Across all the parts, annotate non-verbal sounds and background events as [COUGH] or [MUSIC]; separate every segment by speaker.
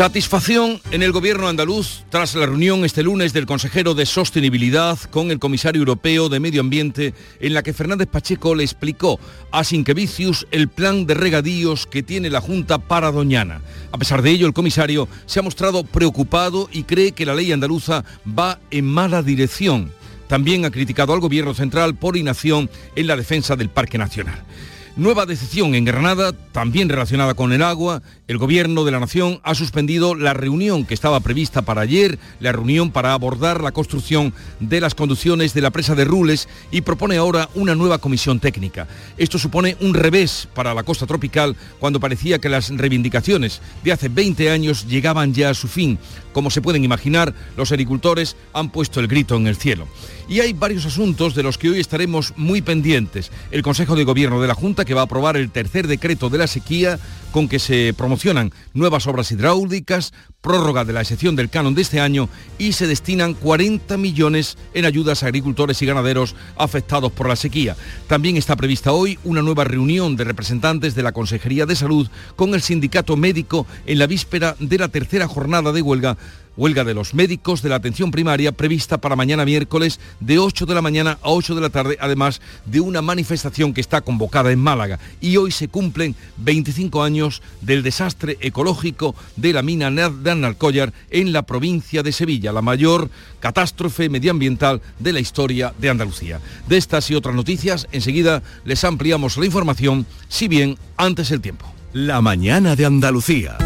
Speaker 1: Satisfacción en el gobierno andaluz tras la reunión este lunes del consejero de Sostenibilidad con el comisario europeo de Medio Ambiente en la que Fernández Pacheco le explicó a Sinquevicius el plan de regadíos que tiene la Junta para Doñana. A pesar de ello, el comisario se ha mostrado preocupado y cree que la ley andaluza va en mala dirección. También ha criticado al gobierno central por inacción en la defensa del Parque Nacional. Nueva decisión en Granada, también relacionada con el agua. El Gobierno de la Nación ha suspendido la reunión que estaba prevista para ayer, la reunión para abordar la construcción de las conducciones de la presa de Rules y propone ahora una nueva comisión técnica. Esto supone un revés para la costa tropical cuando parecía que las reivindicaciones de hace 20 años llegaban ya a su fin. Como se pueden imaginar, los agricultores han puesto el grito en el cielo. Y hay varios asuntos de los que hoy estaremos muy pendientes. El Consejo de Gobierno de la Junta que va a aprobar el tercer decreto de la sequía con que se promocionan nuevas obras hidráulicas, prórroga de la excepción del canon de este año y se destinan 40 millones en ayudas a agricultores y ganaderos afectados por la sequía. También está prevista hoy una nueva reunión de representantes de la Consejería de Salud con el sindicato médico en la víspera de la tercera jornada de huelga Huelga de los médicos de la atención primaria prevista para mañana miércoles de 8 de la mañana a 8 de la tarde, además de una manifestación que está convocada en Málaga. Y hoy se cumplen 25 años del desastre ecológico de la mina de Analcollar en la provincia de Sevilla, la mayor catástrofe medioambiental de la historia de Andalucía. De estas y otras noticias, enseguida les ampliamos la información, si bien antes el tiempo.
Speaker 2: La mañana de Andalucía.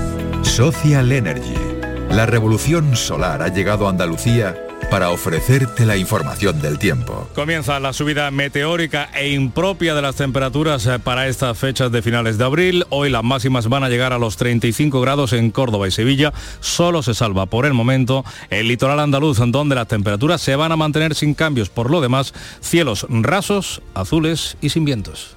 Speaker 2: Social Energy. La revolución solar ha llegado a Andalucía para ofrecerte la información del tiempo.
Speaker 3: Comienza la subida meteórica e impropia de las temperaturas eh, para estas fechas de finales de abril. Hoy las máximas van a llegar a los 35 grados en Córdoba y Sevilla. Solo se salva por el momento el litoral andaluz, donde las temperaturas se van a mantener sin cambios. Por lo demás, cielos rasos, azules y sin vientos.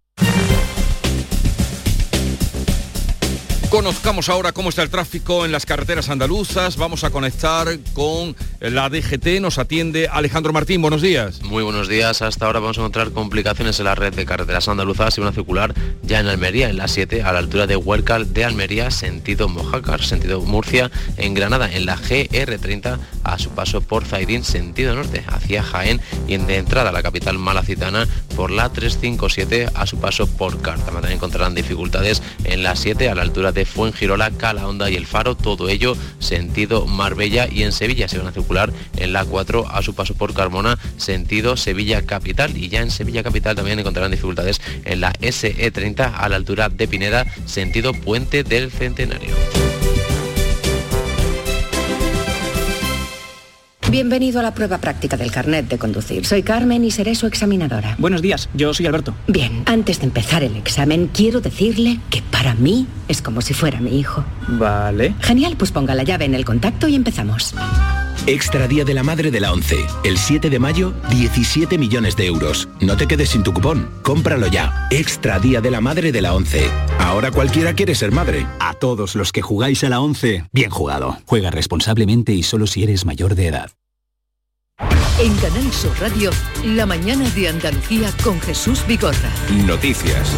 Speaker 1: Conozcamos ahora cómo está el tráfico en las carreteras andaluzas. Vamos a conectar con la DGT. Nos atiende Alejandro Martín. Buenos días.
Speaker 4: Muy buenos días. Hasta ahora vamos a encontrar complicaciones en la red de carreteras andaluzas y una circular ya en Almería, en la 7, a la altura de Huércal de Almería, sentido Mojácar, sentido Murcia, en Granada, en la GR30, a su paso por Zaidín, sentido norte, hacia Jaén y en de entrada a la capital malacitana por la 357, a su paso por Carta. También encontrarán dificultades en la 7, a la altura de Fuengirola, Calahonda y El Faro, todo ello sentido Marbella y en Sevilla se van a circular en la 4 a su paso por Carmona, sentido Sevilla Capital y ya en Sevilla Capital también encontrarán dificultades en la SE30 a la altura de Pineda, sentido Puente del Centenario.
Speaker 5: Bienvenido a la prueba práctica del carnet de conducir. Soy Carmen y seré su examinadora.
Speaker 6: Buenos días, yo soy Alberto.
Speaker 5: Bien, antes de empezar el examen, quiero decirle que para mí es como si fuera mi hijo.
Speaker 6: Vale.
Speaker 5: Genial, pues ponga la llave en el contacto y empezamos.
Speaker 7: Extra Día de la Madre de la 11. El 7 de mayo, 17 millones de euros. No te quedes sin tu cupón. Cómpralo ya. Extra Día de la Madre de la 11. Ahora cualquiera quiere ser madre.
Speaker 8: A todos los que jugáis a la 11, bien jugado. Juega responsablemente y solo si eres mayor de edad.
Speaker 9: En Canal Sur Radio, la mañana de Andalucía con Jesús Vigorra.
Speaker 2: Noticias.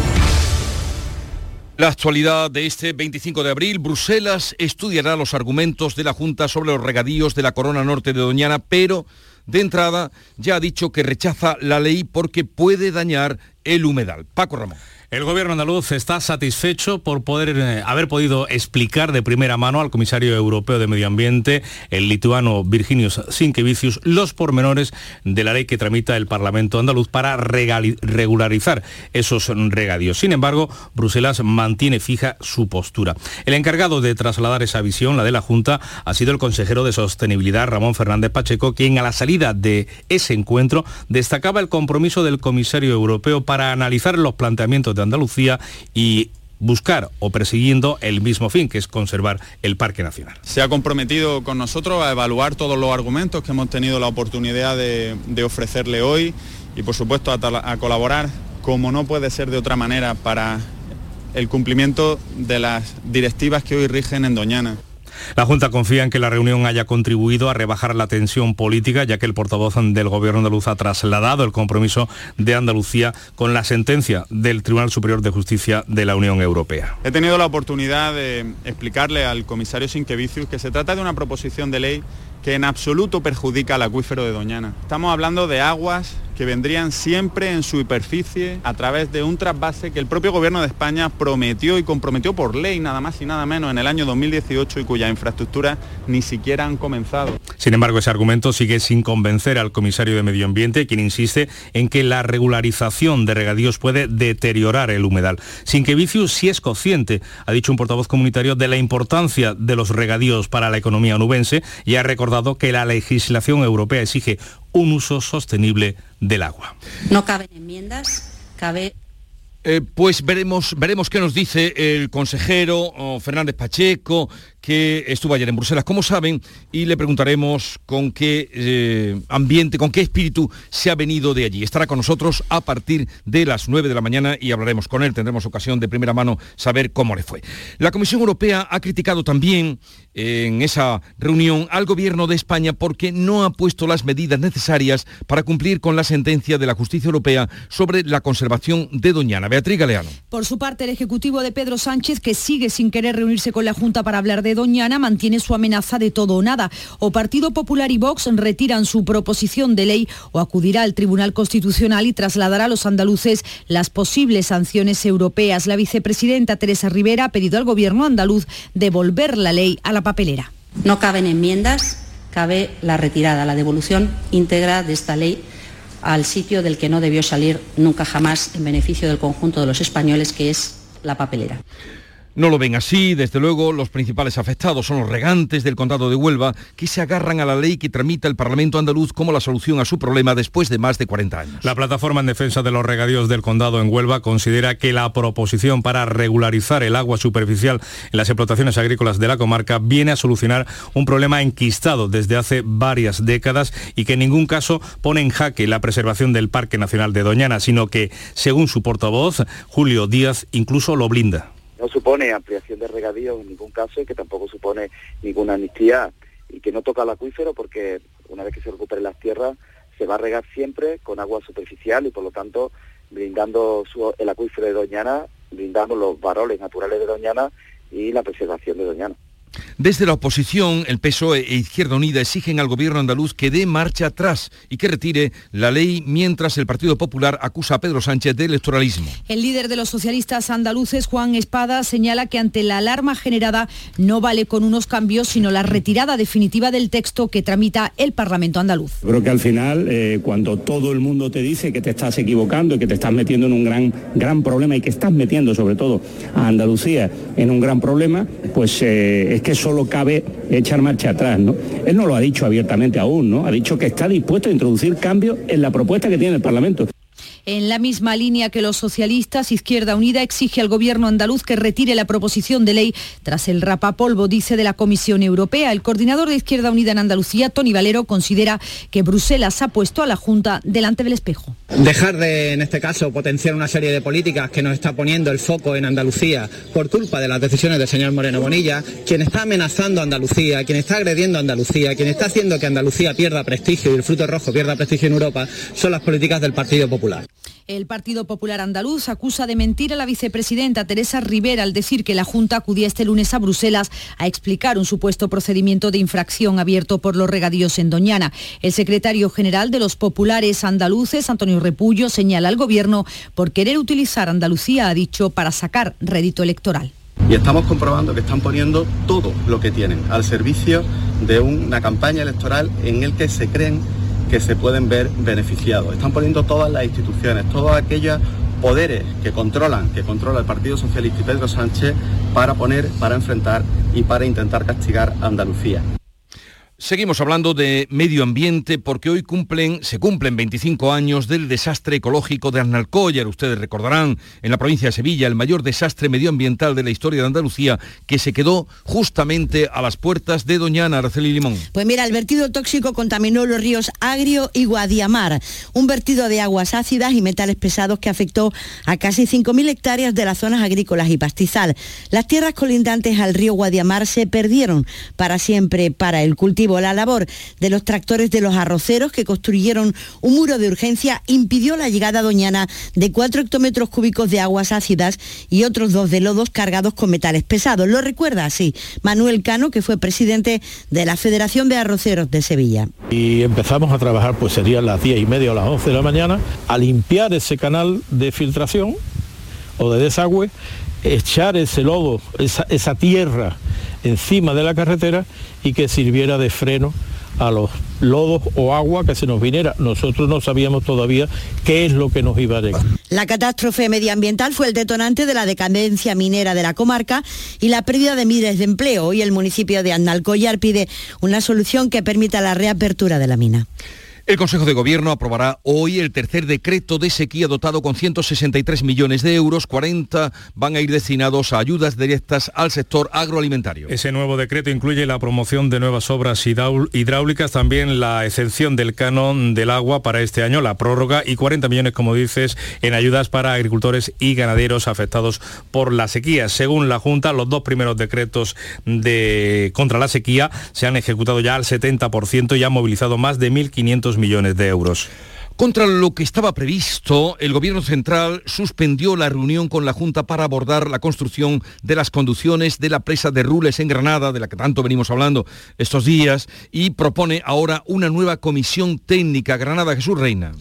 Speaker 1: La actualidad de este 25 de abril, Bruselas estudiará los argumentos de la Junta sobre los regadíos de la Corona Norte de Doñana, pero de entrada ya ha dicho que rechaza la ley porque puede dañar el humedal. Paco Ramón.
Speaker 3: El gobierno andaluz está satisfecho por poder eh, haber podido explicar de primera mano al comisario europeo de Medio Ambiente, el lituano Virginius Sinkevicius, los pormenores de la ley que tramita el Parlamento andaluz para regularizar esos regadíos. Sin embargo, Bruselas mantiene fija su postura. El encargado de trasladar esa visión, la de la Junta, ha sido el consejero de Sostenibilidad, Ramón Fernández Pacheco, quien a la salida de ese encuentro destacaba el compromiso del comisario europeo para analizar los planteamientos de Andalucía y buscar o persiguiendo el mismo fin, que es conservar el Parque Nacional.
Speaker 10: Se ha comprometido con nosotros a evaluar todos los argumentos que hemos tenido la oportunidad de, ofrecerle hoy y por supuesto a, colaborar, como no puede ser de otra manera, para el cumplimiento de las directivas que hoy rigen en Doñana.
Speaker 3: La Junta confía en que la reunión haya contribuido a rebajar la tensión política, ya que el portavoz del Gobierno andaluz ha trasladado el compromiso de Andalucía con la sentencia del Tribunal Superior de Justicia de la Unión Europea.
Speaker 10: He tenido la oportunidad de explicarle al comisario Sinquevicius que se trata de una proposición de ley que en absoluto perjudica al acuífero de Doñana. Estamos hablando de aguas que vendrían siempre en su superficie a través de un trasvase que el propio gobierno de España prometió y comprometió por ley nada más y nada menos en el año 2018 y cuya infraestructura ni siquiera han comenzado.
Speaker 3: Sin embargo, ese argumento sigue sin convencer al comisario de Medio Ambiente, quien insiste en que la regularización de regadíos puede deteriorar el humedal. Sin que Vicius sí es consciente, ha dicho un portavoz comunitario, de la importancia de los regadíos para la economía onubense y ha recordado que la legislación europea exige un uso sostenible del agua.
Speaker 11: No caben enmiendas, cabe
Speaker 1: eh, pues veremos, veremos qué nos dice el consejero Fernández Pacheco, que estuvo ayer en Bruselas, como saben, y le preguntaremos con qué eh, ambiente, con qué espíritu se ha venido de allí. Estará con nosotros a partir de las 9 de la mañana y hablaremos con él. Tendremos ocasión de primera mano saber cómo le fue. La Comisión Europea ha criticado también en esa reunión al gobierno de España porque no ha puesto las medidas necesarias para cumplir con la sentencia de la justicia europea sobre la conservación de Doñana. Beatriz Galeano.
Speaker 12: Por su parte, el Ejecutivo de Pedro Sánchez, que sigue sin querer reunirse con la Junta para hablar de Doñana mantiene su amenaza de todo o nada. O Partido Popular y Vox retiran su proposición de ley o acudirá al Tribunal Constitucional y trasladará a los andaluces las posibles sanciones europeas. La vicepresidenta Teresa Rivera ha pedido al gobierno andaluz devolver la ley a la papelera.
Speaker 11: No caben enmiendas, cabe la retirada, la devolución íntegra de esta ley al sitio del que no debió salir nunca jamás en beneficio del conjunto de los españoles, que es la papelera.
Speaker 1: No lo ven así, desde luego los principales afectados son los regantes del condado de Huelva que se agarran a la ley que tramita el Parlamento andaluz como la solución a su problema después de más de 40 años.
Speaker 3: La plataforma en defensa de los regadíos del condado en Huelva considera que la proposición para regularizar el agua superficial en las explotaciones agrícolas de la comarca viene a solucionar un problema enquistado desde hace varias décadas y que en ningún caso pone en jaque la preservación del Parque Nacional de Doñana, sino que, según su portavoz, Julio Díaz, incluso lo blinda
Speaker 13: no supone ampliación de regadío en ningún caso y que tampoco supone ninguna amnistía y que no toca el acuífero porque una vez que se recuperen las tierras se va a regar siempre con agua superficial y por lo tanto brindando el acuífero de Doñana, brindando los varoles naturales de Doñana y la preservación de Doñana.
Speaker 1: Desde la oposición, el PSOE e Izquierda Unida exigen al gobierno andaluz que dé marcha atrás y que retire la ley mientras el Partido Popular acusa a Pedro Sánchez de electoralismo.
Speaker 12: El líder de los socialistas andaluces, Juan Espada, señala que ante la alarma generada no vale con unos cambios, sino la retirada definitiva del texto que tramita el Parlamento andaluz.
Speaker 14: Creo que al final, eh, cuando todo el mundo te dice que te estás equivocando y que te estás metiendo en un gran, gran problema y que estás metiendo sobre todo a Andalucía en un gran problema, pues eh, que solo cabe echar marcha atrás, ¿no? Él no lo ha dicho abiertamente aún, ¿no? Ha dicho que está dispuesto a introducir cambios en la propuesta que tiene el Parlamento.
Speaker 12: En la misma línea que los socialistas, Izquierda Unida exige al gobierno andaluz que retire la proposición de ley tras el rapapolvo, dice, de la Comisión Europea. El coordinador de Izquierda Unida en Andalucía, Tony Valero, considera que Bruselas ha puesto a la Junta delante del espejo.
Speaker 15: Dejar de, en este caso, potenciar una serie de políticas que nos está poniendo el foco en Andalucía por culpa de las decisiones del señor Moreno Bonilla, quien está amenazando a Andalucía, quien está agrediendo a Andalucía, quien está haciendo que Andalucía pierda prestigio y el fruto rojo pierda prestigio en Europa, son las políticas del Partido Popular.
Speaker 12: El Partido Popular Andaluz acusa de mentir a la vicepresidenta Teresa Rivera al decir que la Junta acudía este lunes a Bruselas a explicar un supuesto procedimiento de infracción abierto por los regadíos en Doñana. El secretario general de los populares andaluces, Antonio Repullo, señala al Gobierno por querer utilizar Andalucía, ha dicho, para sacar rédito electoral.
Speaker 16: Y estamos comprobando que están poniendo todo lo que tienen al servicio de una campaña electoral en el que se creen que se pueden ver beneficiados. Están poniendo todas las instituciones, todos aquellos poderes que controlan, que controla el Partido Socialista y Pedro Sánchez para poner, para enfrentar y para intentar castigar a Andalucía.
Speaker 1: Seguimos hablando de medio ambiente porque hoy se cumplen 25 años del desastre ecológico de Arnalcóllar. Ustedes recordarán, en la provincia de Sevilla, el mayor desastre medioambiental de la historia de Andalucía que se quedó justamente a las puertas de Doñana, Araceli Limón.
Speaker 17: Pues mira, el vertido tóxico contaminó los ríos Agrio y Guadiamar, un vertido de aguas ácidas y metales pesados que afectó a casi 5.000 hectáreas de las zonas agrícolas y pastizal. Las tierras colindantes al río Guadiamar se perdieron para siempre para el cultivo la labor de los tractores de los arroceros que construyeron un muro de urgencia impidió la llegada doñana de 4 hectómetros cúbicos de aguas ácidas y otros dos de lodos cargados con metales pesados. Lo recuerda así Manuel Cano, que fue presidente de la Federación de Arroceros de Sevilla.
Speaker 18: Y empezamos a trabajar, pues serían las 10 y media o las 11 de la mañana, a limpiar ese canal de filtración o de desagüe, echar ese lodo, esa, esa tierra encima de la carretera y que sirviera de freno a los lodos o agua que se nos viniera. Nosotros no sabíamos todavía qué es lo que nos iba a llegar.
Speaker 17: La catástrofe medioambiental fue el detonante de la decadencia minera de la comarca y la pérdida de miles de empleo. Hoy el municipio de Andalcollar pide una solución que permita la reapertura de la mina.
Speaker 1: El Consejo de Gobierno aprobará hoy el tercer decreto de sequía dotado con 163 millones de euros, 40 van a ir destinados a ayudas directas al sector agroalimentario.
Speaker 3: Ese nuevo decreto incluye la promoción de nuevas obras hidráulicas, también la exención del canon del agua para este año, la prórroga y 40 millones, como dices, en ayudas para agricultores y ganaderos afectados por la sequía. Según la Junta, los dos primeros decretos de contra la sequía se han ejecutado ya al 70% y han movilizado más de 1.500 millones de euros.
Speaker 1: Contra lo que estaba previsto, el Gobierno Central suspendió la reunión con la Junta para abordar la construcción de las conducciones de la presa de Rules en Granada, de la que tanto venimos hablando estos días, y propone ahora una nueva comisión técnica. Granada Jesús Reina.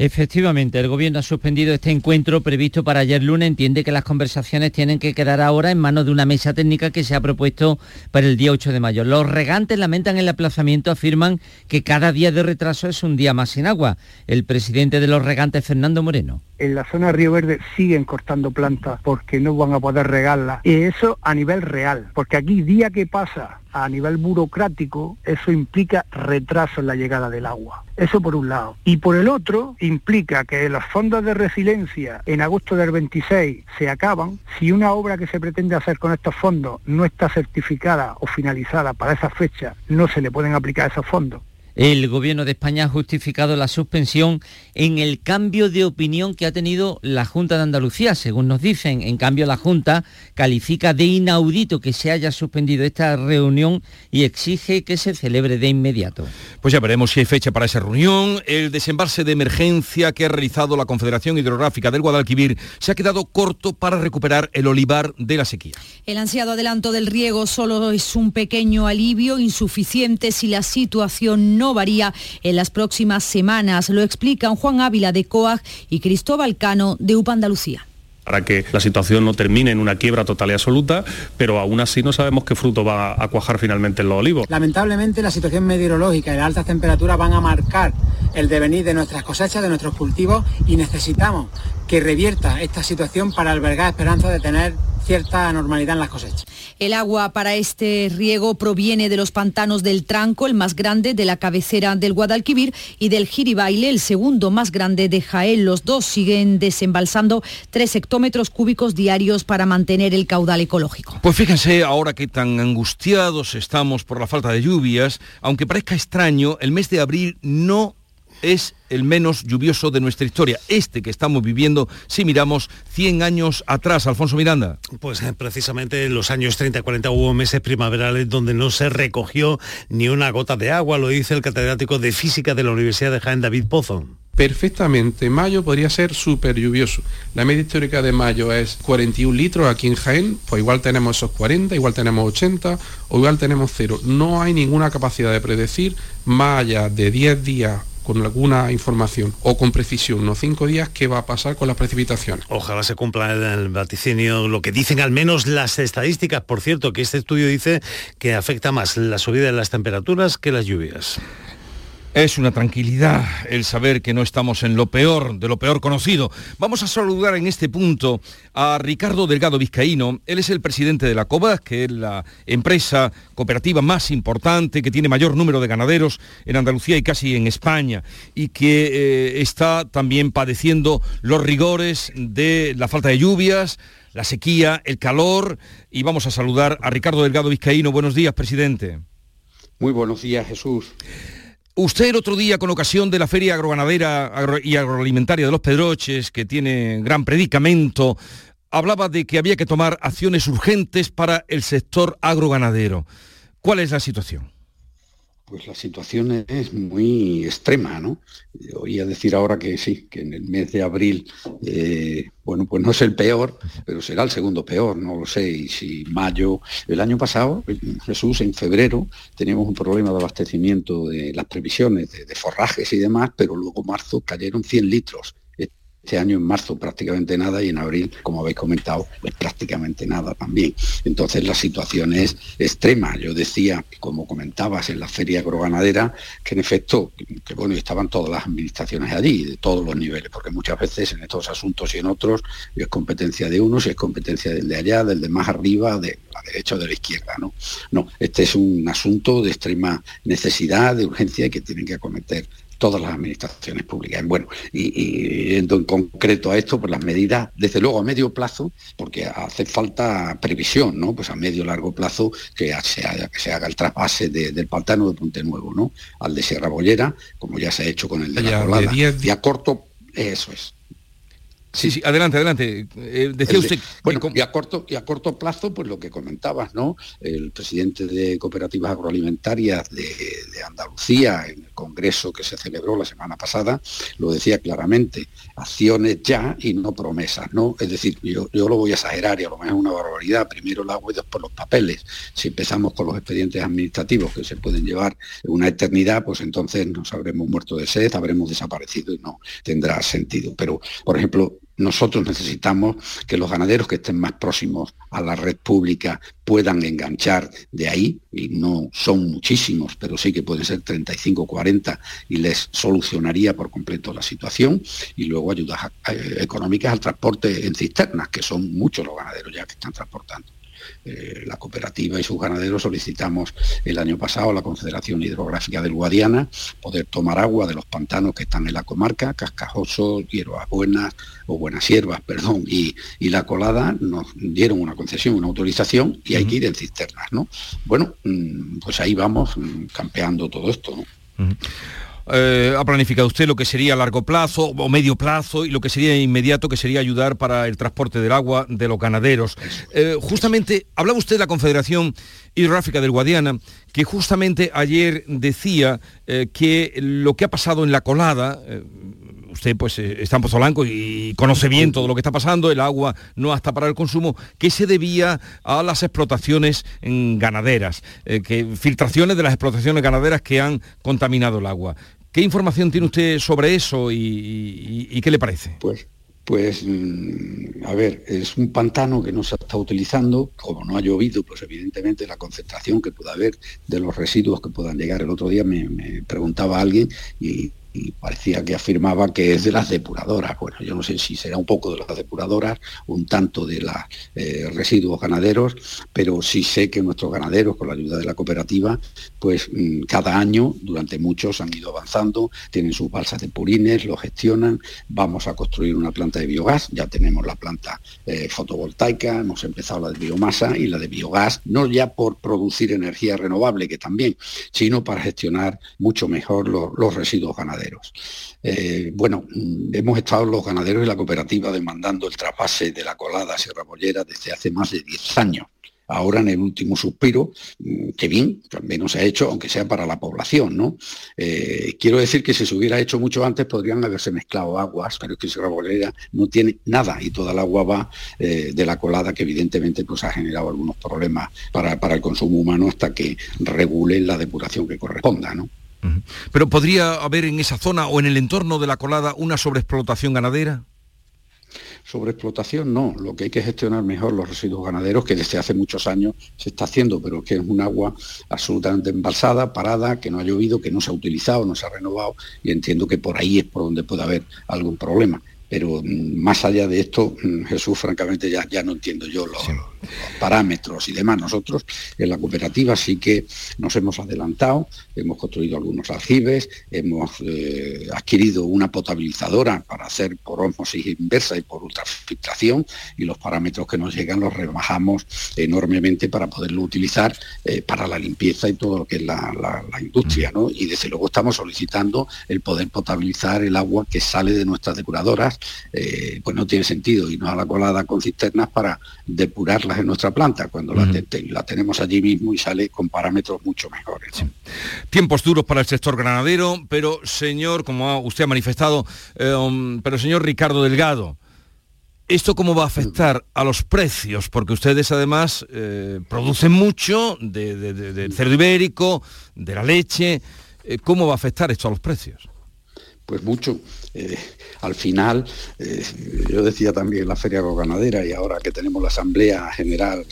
Speaker 19: Efectivamente, el Gobierno ha suspendido este encuentro previsto para ayer lunes. Entiende que las conversaciones tienen que quedar ahora en manos de una mesa técnica que se ha propuesto para el día 8 de mayo. Los regantes lamentan el aplazamiento, afirman que cada día de retraso es un día más sin agua. El presidente de los regantes, Fernando Moreno
Speaker 20: en la zona de Río Verde siguen cortando plantas porque no van a poder regarlas. Y eso a nivel real, porque aquí día que pasa a nivel burocrático, eso implica retraso en la llegada del agua. Eso por un lado. Y por el otro, implica que los fondos de resiliencia en agosto del 26 se acaban. Si una obra que se pretende hacer con estos fondos no está certificada o finalizada para esa fecha, no se le pueden aplicar esos fondos.
Speaker 19: El Gobierno de España ha justificado la suspensión en el cambio de opinión que ha tenido la Junta de Andalucía, según nos dicen. En cambio, la Junta califica de inaudito que se haya suspendido esta reunión y exige que se celebre de inmediato.
Speaker 1: Pues ya veremos si hay fecha para esa reunión. El desembarse de emergencia que ha realizado la Confederación Hidrográfica del Guadalquivir se ha quedado corto para recuperar el olivar de la sequía.
Speaker 12: El ansiado adelanto del riego solo es un pequeño alivio, insuficiente si la situación no varía en las próximas semanas. Lo explican Juan Ávila de COAG y Cristóbal Cano de UPA Andalucía
Speaker 21: para que la situación no termine en una quiebra total y absoluta, pero aún así no sabemos qué fruto va a cuajar finalmente en los olivos.
Speaker 22: Lamentablemente la situación meteorológica y las altas temperaturas van a marcar el devenir de nuestras cosechas, de nuestros cultivos y necesitamos que revierta esta situación para albergar esperanza de tener cierta normalidad en las cosechas.
Speaker 12: El agua para este riego proviene de los pantanos del Tranco, el más grande de la cabecera del Guadalquivir, y del Giribaile, el segundo más grande de Jaén. Los dos siguen desembalsando tres hectómetros cúbicos diarios para mantener el caudal ecológico.
Speaker 1: Pues fíjense, ahora que tan angustiados estamos por la falta de lluvias, aunque parezca extraño, el mes de abril no es el menos lluvioso de nuestra historia, este que estamos viviendo si miramos 100 años atrás, Alfonso Miranda.
Speaker 23: Pues eh, precisamente en los años 30 40 hubo meses primaverales donde no se recogió ni una gota de agua, lo dice el catedrático de física de la Universidad de Jaén, David Pozo.
Speaker 24: perfectamente mayo podría ser súper lluvioso. La media histórica de mayo es 41 litros aquí en Jaén, pues igual tenemos esos 40, igual tenemos 80 o igual tenemos cero. No hay ninguna capacidad de predecir más allá de 10 días con alguna información o con precisión, unos cinco días, qué va a pasar con las precipitaciones.
Speaker 23: Ojalá se cumpla el vaticinio, lo que dicen al menos las estadísticas. Por cierto, que este estudio dice que afecta más la subida de las temperaturas que las lluvias.
Speaker 1: Es una tranquilidad el saber que no estamos en lo peor, de lo peor conocido. Vamos a saludar en este punto a Ricardo Delgado Vizcaíno. Él es el presidente de la COBAS, que es la empresa cooperativa más importante, que tiene mayor número de ganaderos en Andalucía y casi en España, y que eh, está también padeciendo los rigores de la falta de lluvias, la sequía, el calor. Y vamos a saludar a Ricardo Delgado Vizcaíno. Buenos días, presidente.
Speaker 25: Muy buenos días, Jesús.
Speaker 1: Usted el otro día, con ocasión de la Feria Agroganadera y Agroalimentaria de los Pedroches, que tiene gran predicamento, hablaba de que había que tomar acciones urgentes para el sector agroganadero. ¿Cuál es la situación?
Speaker 25: Pues la situación es muy extrema, ¿no? Oía decir ahora que sí, que en el mes de abril, eh, bueno, pues no es el peor, pero será el segundo peor, no lo sé. Y si mayo, el año pasado, Jesús, en febrero, teníamos un problema de abastecimiento de las previsiones de, de forrajes y demás, pero luego marzo cayeron 100 litros este año en marzo prácticamente nada y en abril, como habéis comentado, pues prácticamente nada también. Entonces la situación es extrema. Yo decía, como comentabas en la feria agroganadera, que en efecto, que bueno, estaban todas las administraciones allí, de todos los niveles, porque muchas veces en estos asuntos y en otros es competencia de unos es competencia del de allá, del de más arriba, de la derecha o de la izquierda. No, no, este es un asunto de extrema necesidad, de urgencia que tienen que acometer todas las administraciones públicas. Bueno, y, en concreto a esto, pues las medidas, desde luego a medio plazo, porque hace falta previsión, ¿no? Pues a medio largo plazo que se haga, que se haga el traspase del pantano de Ponte Nuevo, ¿no? Al de Sierra Bollera, como ya se ha hecho con el de la Colada. y a corto, eso es.
Speaker 1: Sí, sí, adelante, adelante. Eh, decía usted...
Speaker 25: Bueno, y a, corto, y a corto plazo, pues lo que comentabas, ¿no? El presidente de Cooperativas Agroalimentarias de, Andalucía, en el congreso que se celebró la semana pasada, lo decía claramente, acciones ya y no promesas, ¿no? Es decir, yo, yo lo voy a exagerar y a lo mejor es una barbaridad, primero el agua y después los papeles. Si empezamos con los expedientes administrativos que se pueden llevar una eternidad, pues entonces nos habremos muerto de sed, habremos desaparecido y no tendrá sentido. Pero, por ejemplo, nosotros necesitamos que los ganaderos que estén más próximos a la red pública puedan enganchar de ahí, y no son muchísimos, pero sí que pueden ser 35 40 y les solucionaría por completo la situación, y luego ayudas eh, económicas al transporte en cisternas, que son muchos los ganaderos ya que están transportando. Eh, la cooperativa y sus ganaderos solicitamos el año pasado a la Confederación Hidrográfica del Guadiana poder tomar agua de los pantanos que están en la comarca, Cascajoso, Hierbas Buenas o Buenas Hierbas, perdón, y, la colada nos dieron una concesión, una autorización y hay que ir en cisternas, ¿no? Bueno, mm, pues ahí vamos mm, campeando todo esto, ¿no?
Speaker 1: Eh, ha planificado usted lo que sería a largo plazo o medio plazo y lo que sería inmediato, que sería ayudar para el transporte del agua de los ganaderos. Eh, justamente, hablaba usted de la Confederación Hidrográfica del Guadiana, que justamente ayer decía eh, que lo que ha pasado en la colada, usted pues está en Pozolanco y conoce bien todo lo que está pasando, el agua no hasta para el consumo, que se debía a las explotaciones ganaderas, eh, que filtraciones de las explotaciones ganaderas que han contaminado el agua. ¿Qué información tiene usted sobre eso y, qué le parece?
Speaker 25: Pues pues, mm, a ver, es un pantano que no se está utilizando, como no ha llovido, pues evidentemente la concentración que pueda haber de los residuos que puedan llegar. El otro día me, me preguntaba alguien y y parecía que afirmaba que es de las depuradoras. Bueno, yo no sé si será un poco de las depuradoras, un tanto de los eh, residuos ganaderos, pero sí sé que nuestros ganaderos, con la ayuda de la cooperativa, pues mm, cada año, durante muchos, han ido avanzando, tienen sus balsas de purines, lo gestionan, vamos a construir una planta de biogás, ya tenemos la planta eh, fotovoltaica, hemos empezado la de biomasa y la de biogás, no ya por producir energía renovable, que también, sino para gestionar mucho mejor los residuos ganaderos. Eh, bueno, hemos estado los ganaderos y la cooperativa demandando el trapase de la colada Sierra Bollera desde hace más de 10 años. ahora en el último suspiro, mm, que bien, al menos se ha hecho, aunque sea para la población, ¿no? Eh, quiero decir que si se hubiera hecho mucho antes podrían haberse mezclado aguas, pero es que Sierra Bolera no tiene nada y toda el agua va eh, de la colada que evidentemente pues, ha generado algunos problemas para, para el consumo humano hasta que regule la depuración que corresponda, ¿no?
Speaker 1: Pero podría haber en esa zona o en el entorno de la colada una sobreexplotación ganadera?
Speaker 25: Sobreexplotación no, lo que hay que gestionar mejor los residuos ganaderos, que desde hace muchos años se está haciendo, pero que es un agua absolutamente embalsada, parada, que no ha llovido, que no se ha utilizado, no se ha renovado, y entiendo que por ahí es por donde puede haber algún problema pero mm, más allá de esto, mm, Jesús, francamente, ya, ya no entiendo yo los, parámetros y demás. Nosotros en la cooperativa sí que nos hemos adelantado, hemos construido algunos aljibes, hemos eh, adquirido una potabilizadora para hacer por osmosis inversa y por ultrafiltración y los parámetros que nos llegan los rebajamos enormemente para poderlo utilizar eh, para la limpieza y todo lo que es la, industria. ¿no? Y desde luego estamos solicitando el poder potabilizar el agua que sale de nuestras depuradoras, eh, pues no tiene sentido y no a la colada con cisternas para depurar en nuestra planta, cuando la, tenemos allí mismo y sale con parámetros mucho mejores.
Speaker 1: Tiempos duros para el sector granadero, pero señor, como usted ha manifestado, eh, um, pero señor Ricardo Delgado, ¿Esto cómo va a afectar a los precios? Porque ustedes además eh, producen mucho del cerdo ibérico, de la leche. ¿Cómo va a afectar esto a los precios?
Speaker 25: Pues mucho. al final, yo decía también la feria ganadera y ahora que tenemos la Asamblea General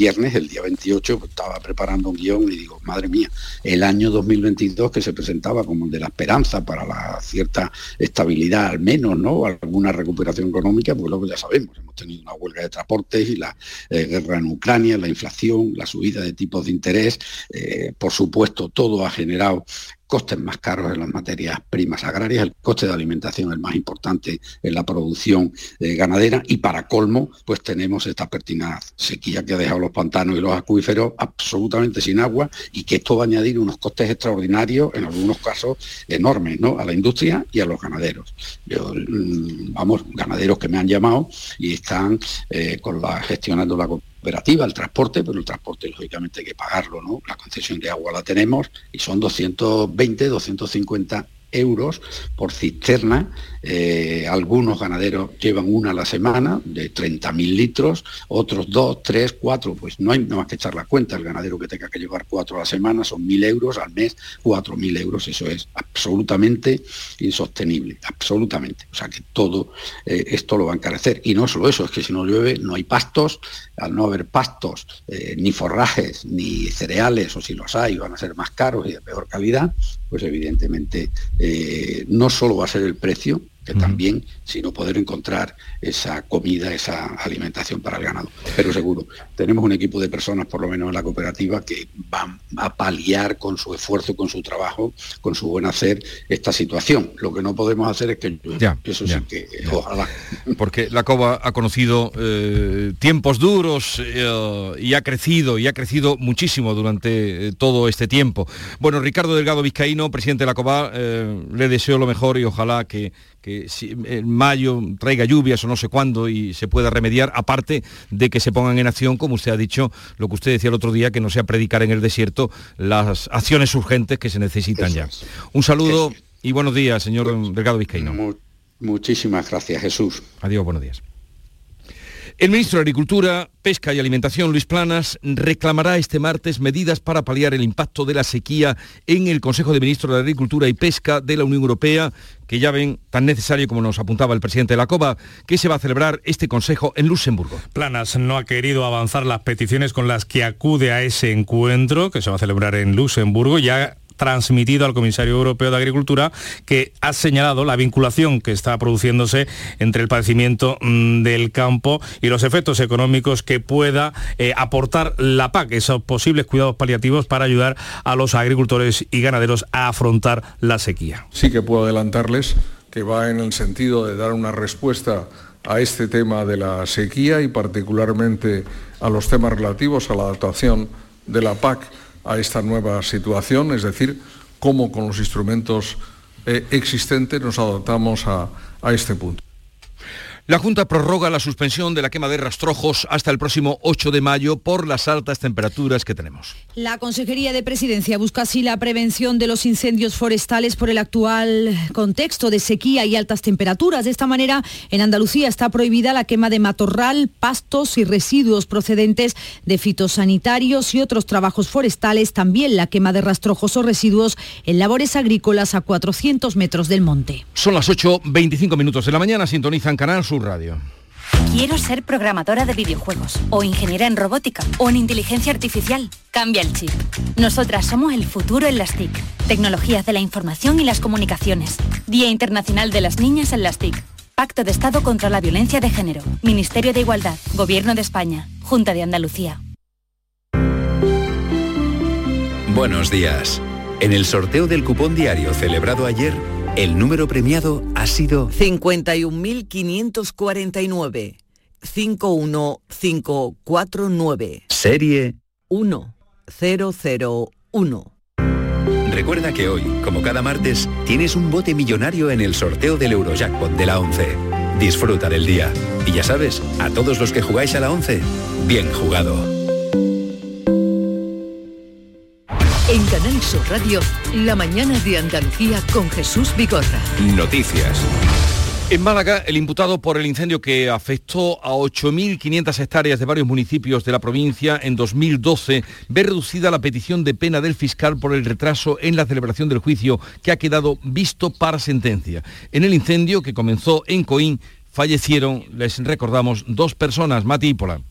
Speaker 25: viernes, el día 28, pues, estaba preparando un guion y digo, madre mía, el año 2022 que se presentaba como el de la esperanza para la cierta estabilidad al menos, ¿no? Alguna recuperación económica, pues luego ya sabemos, hemos tenido una huelga de transportes y la eh, guerra en Ucrania, la inflación, la subida de tipos de interés, eh, por supuesto, todo ha generado costes más caros en las materias primas agrarias, el coste de alimentación es el más importante en la producción eh, ganadera y para colmo pues tenemos esta pertinaz sequía que ha dejado los pantanos y los acuíferos absolutamente sin agua y que esto va a añadir unos costes extraordinarios, en algunos casos enormes, ¿no? a la industria y a los ganaderos. Mm, vamos, ganaderos que me han llamado y están eh, con la, gestionando la operativa, el transporte, pero el transporte lógicamente hay que pagarlo, ¿no? La concesión de agua la tenemos y son 220, 250 euros por cisterna. Eh, algunos ganaderos llevan una a la semana de 30.000 litros, otros dos, tres, cuatro, pues no hay nada más que echar la cuenta. El ganadero que tenga que llevar cuatro a la semana son 1.000 euros al mes, 4.000 euros, eso es absolutamente insostenible, absolutamente. O sea que todo eh, esto lo va a encarecer. Y no solo eso, es que si no llueve no hay pastos, al no haber pastos, eh, ni forrajes, ni cereales, o si los hay, van a ser más caros y de peor calidad, pues evidentemente eh, no solo va a ser el precio, que también, sino poder encontrar esa comida, esa alimentación para el ganado. Pero seguro, tenemos un equipo de personas, por lo menos en la cooperativa, que van a paliar con su esfuerzo, con su trabajo, con su buen hacer esta situación. Lo que no podemos hacer es que
Speaker 1: ya,
Speaker 25: eso sí que ojalá. [LAUGHS]
Speaker 1: Porque la COBA ha conocido eh, tiempos duros eh, y ha crecido, y ha crecido muchísimo durante eh, todo este tiempo. Bueno, Ricardo Delgado Vizcaíno, presidente de la COBA, le deseo lo mejor y ojalá que que si en mayo traiga lluvias o no sé cuándo y se pueda remediar, aparte de que se pongan en acción, como usted ha dicho, lo que usted decía el otro día, que no sea predicar en el desierto las acciones urgentes que se necesitan ya. Un saludo y buenos días, señor Delgado Vizcaíno.
Speaker 25: muchísimas gracias, Jesús.
Speaker 1: Adiós, buenos días. El ministro de Agricultura, Pesca y Alimentación, Luis Planas, reclamará este martes medidas para paliar el impacto de la sequía en el Consejo de Ministros de Agricultura y Pesca de la Unión Europea, que ya ven tan necesario como nos apuntaba el presidente de la COBA, que se va a celebrar este Consejo en Luxemburgo.
Speaker 3: Planas no ha querido avanzar las peticiones con las que acude a ese encuentro, que se va a celebrar en Luxemburgo, ya transmitido al comisario europeo de Agricultura, que ha señalado la vinculación que está produciéndose entre el padecimiento mm, del campo y los efectos económicos que pueda eh, aportar la PAC, esos posibles cuidados paliativos para ayudar a los agricultores y ganaderos a afrontar la sequía.
Speaker 26: Sí que puedo adelantarles que va en el sentido de dar una respuesta a este tema de la sequía y particularmente a los temas relativos a la adaptación de la PAC a esta nueva situación, es decir, cómo con los instrumentos eh, existentes nos adaptamos a, a este punto.
Speaker 1: La Junta prorroga la suspensión de la quema de rastrojos hasta el próximo 8 de mayo por las altas temperaturas que tenemos.
Speaker 12: La Consejería de Presidencia busca así la prevención de los incendios forestales por el actual contexto de sequía y altas temperaturas. De esta manera, en Andalucía está prohibida la quema de matorral, pastos y residuos procedentes de fitosanitarios y otros trabajos forestales, también la quema de rastrojos o residuos en labores agrícolas a 400 metros del monte.
Speaker 1: Son las 8.25 minutos de la mañana, sintonizan Canal Sur Radio.
Speaker 27: Quiero ser programadora de videojuegos, o ingeniera en robótica, o en inteligencia artificial. Cambia el chip. Nosotras somos el futuro en las TIC. Tecnologías de la información y las comunicaciones. Día Internacional de las Niñas en las TIC. Pacto de Estado contra la Violencia de Género. Ministerio de Igualdad. Gobierno de España. Junta de Andalucía.
Speaker 28: Buenos días. En el sorteo del cupón diario celebrado ayer, el número premiado ha sido
Speaker 29: 51.549. 51549.
Speaker 28: Serie
Speaker 29: 1001.
Speaker 28: Recuerda que hoy, como cada martes, tienes un bote millonario en el sorteo del Eurojackpot de la 11. Disfruta del día. Y ya sabes, a todos los que jugáis a la 11, bien jugado.
Speaker 29: En Canal Sur Radio, la mañana de Andalucía con Jesús Vigorra.
Speaker 28: Noticias.
Speaker 1: En Málaga, el imputado por el incendio que afectó a 8.500 hectáreas de varios municipios de la provincia en 2012 ve reducida la petición de pena del fiscal por el retraso en la celebración del juicio que ha quedado visto para sentencia. En el incendio que comenzó en Coín fallecieron, les recordamos, dos personas, Mati y Pola.
Speaker 30: Eh,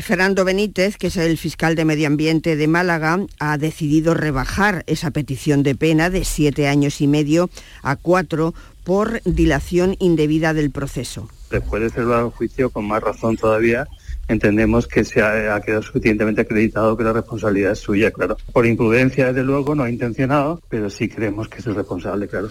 Speaker 30: Fernando Benítez, que es el fiscal de Medio Ambiente de Málaga, ha decidido rebajar esa petición de pena de siete años y medio a cuatro por dilación indebida del proceso.
Speaker 31: Después de celebrar el juicio, con más razón todavía, entendemos que se ha, quedado suficientemente acreditado que la responsabilidad es suya, claro. Por imprudencia, desde luego, no intencionado, pero sí creemos que es el responsable, claro.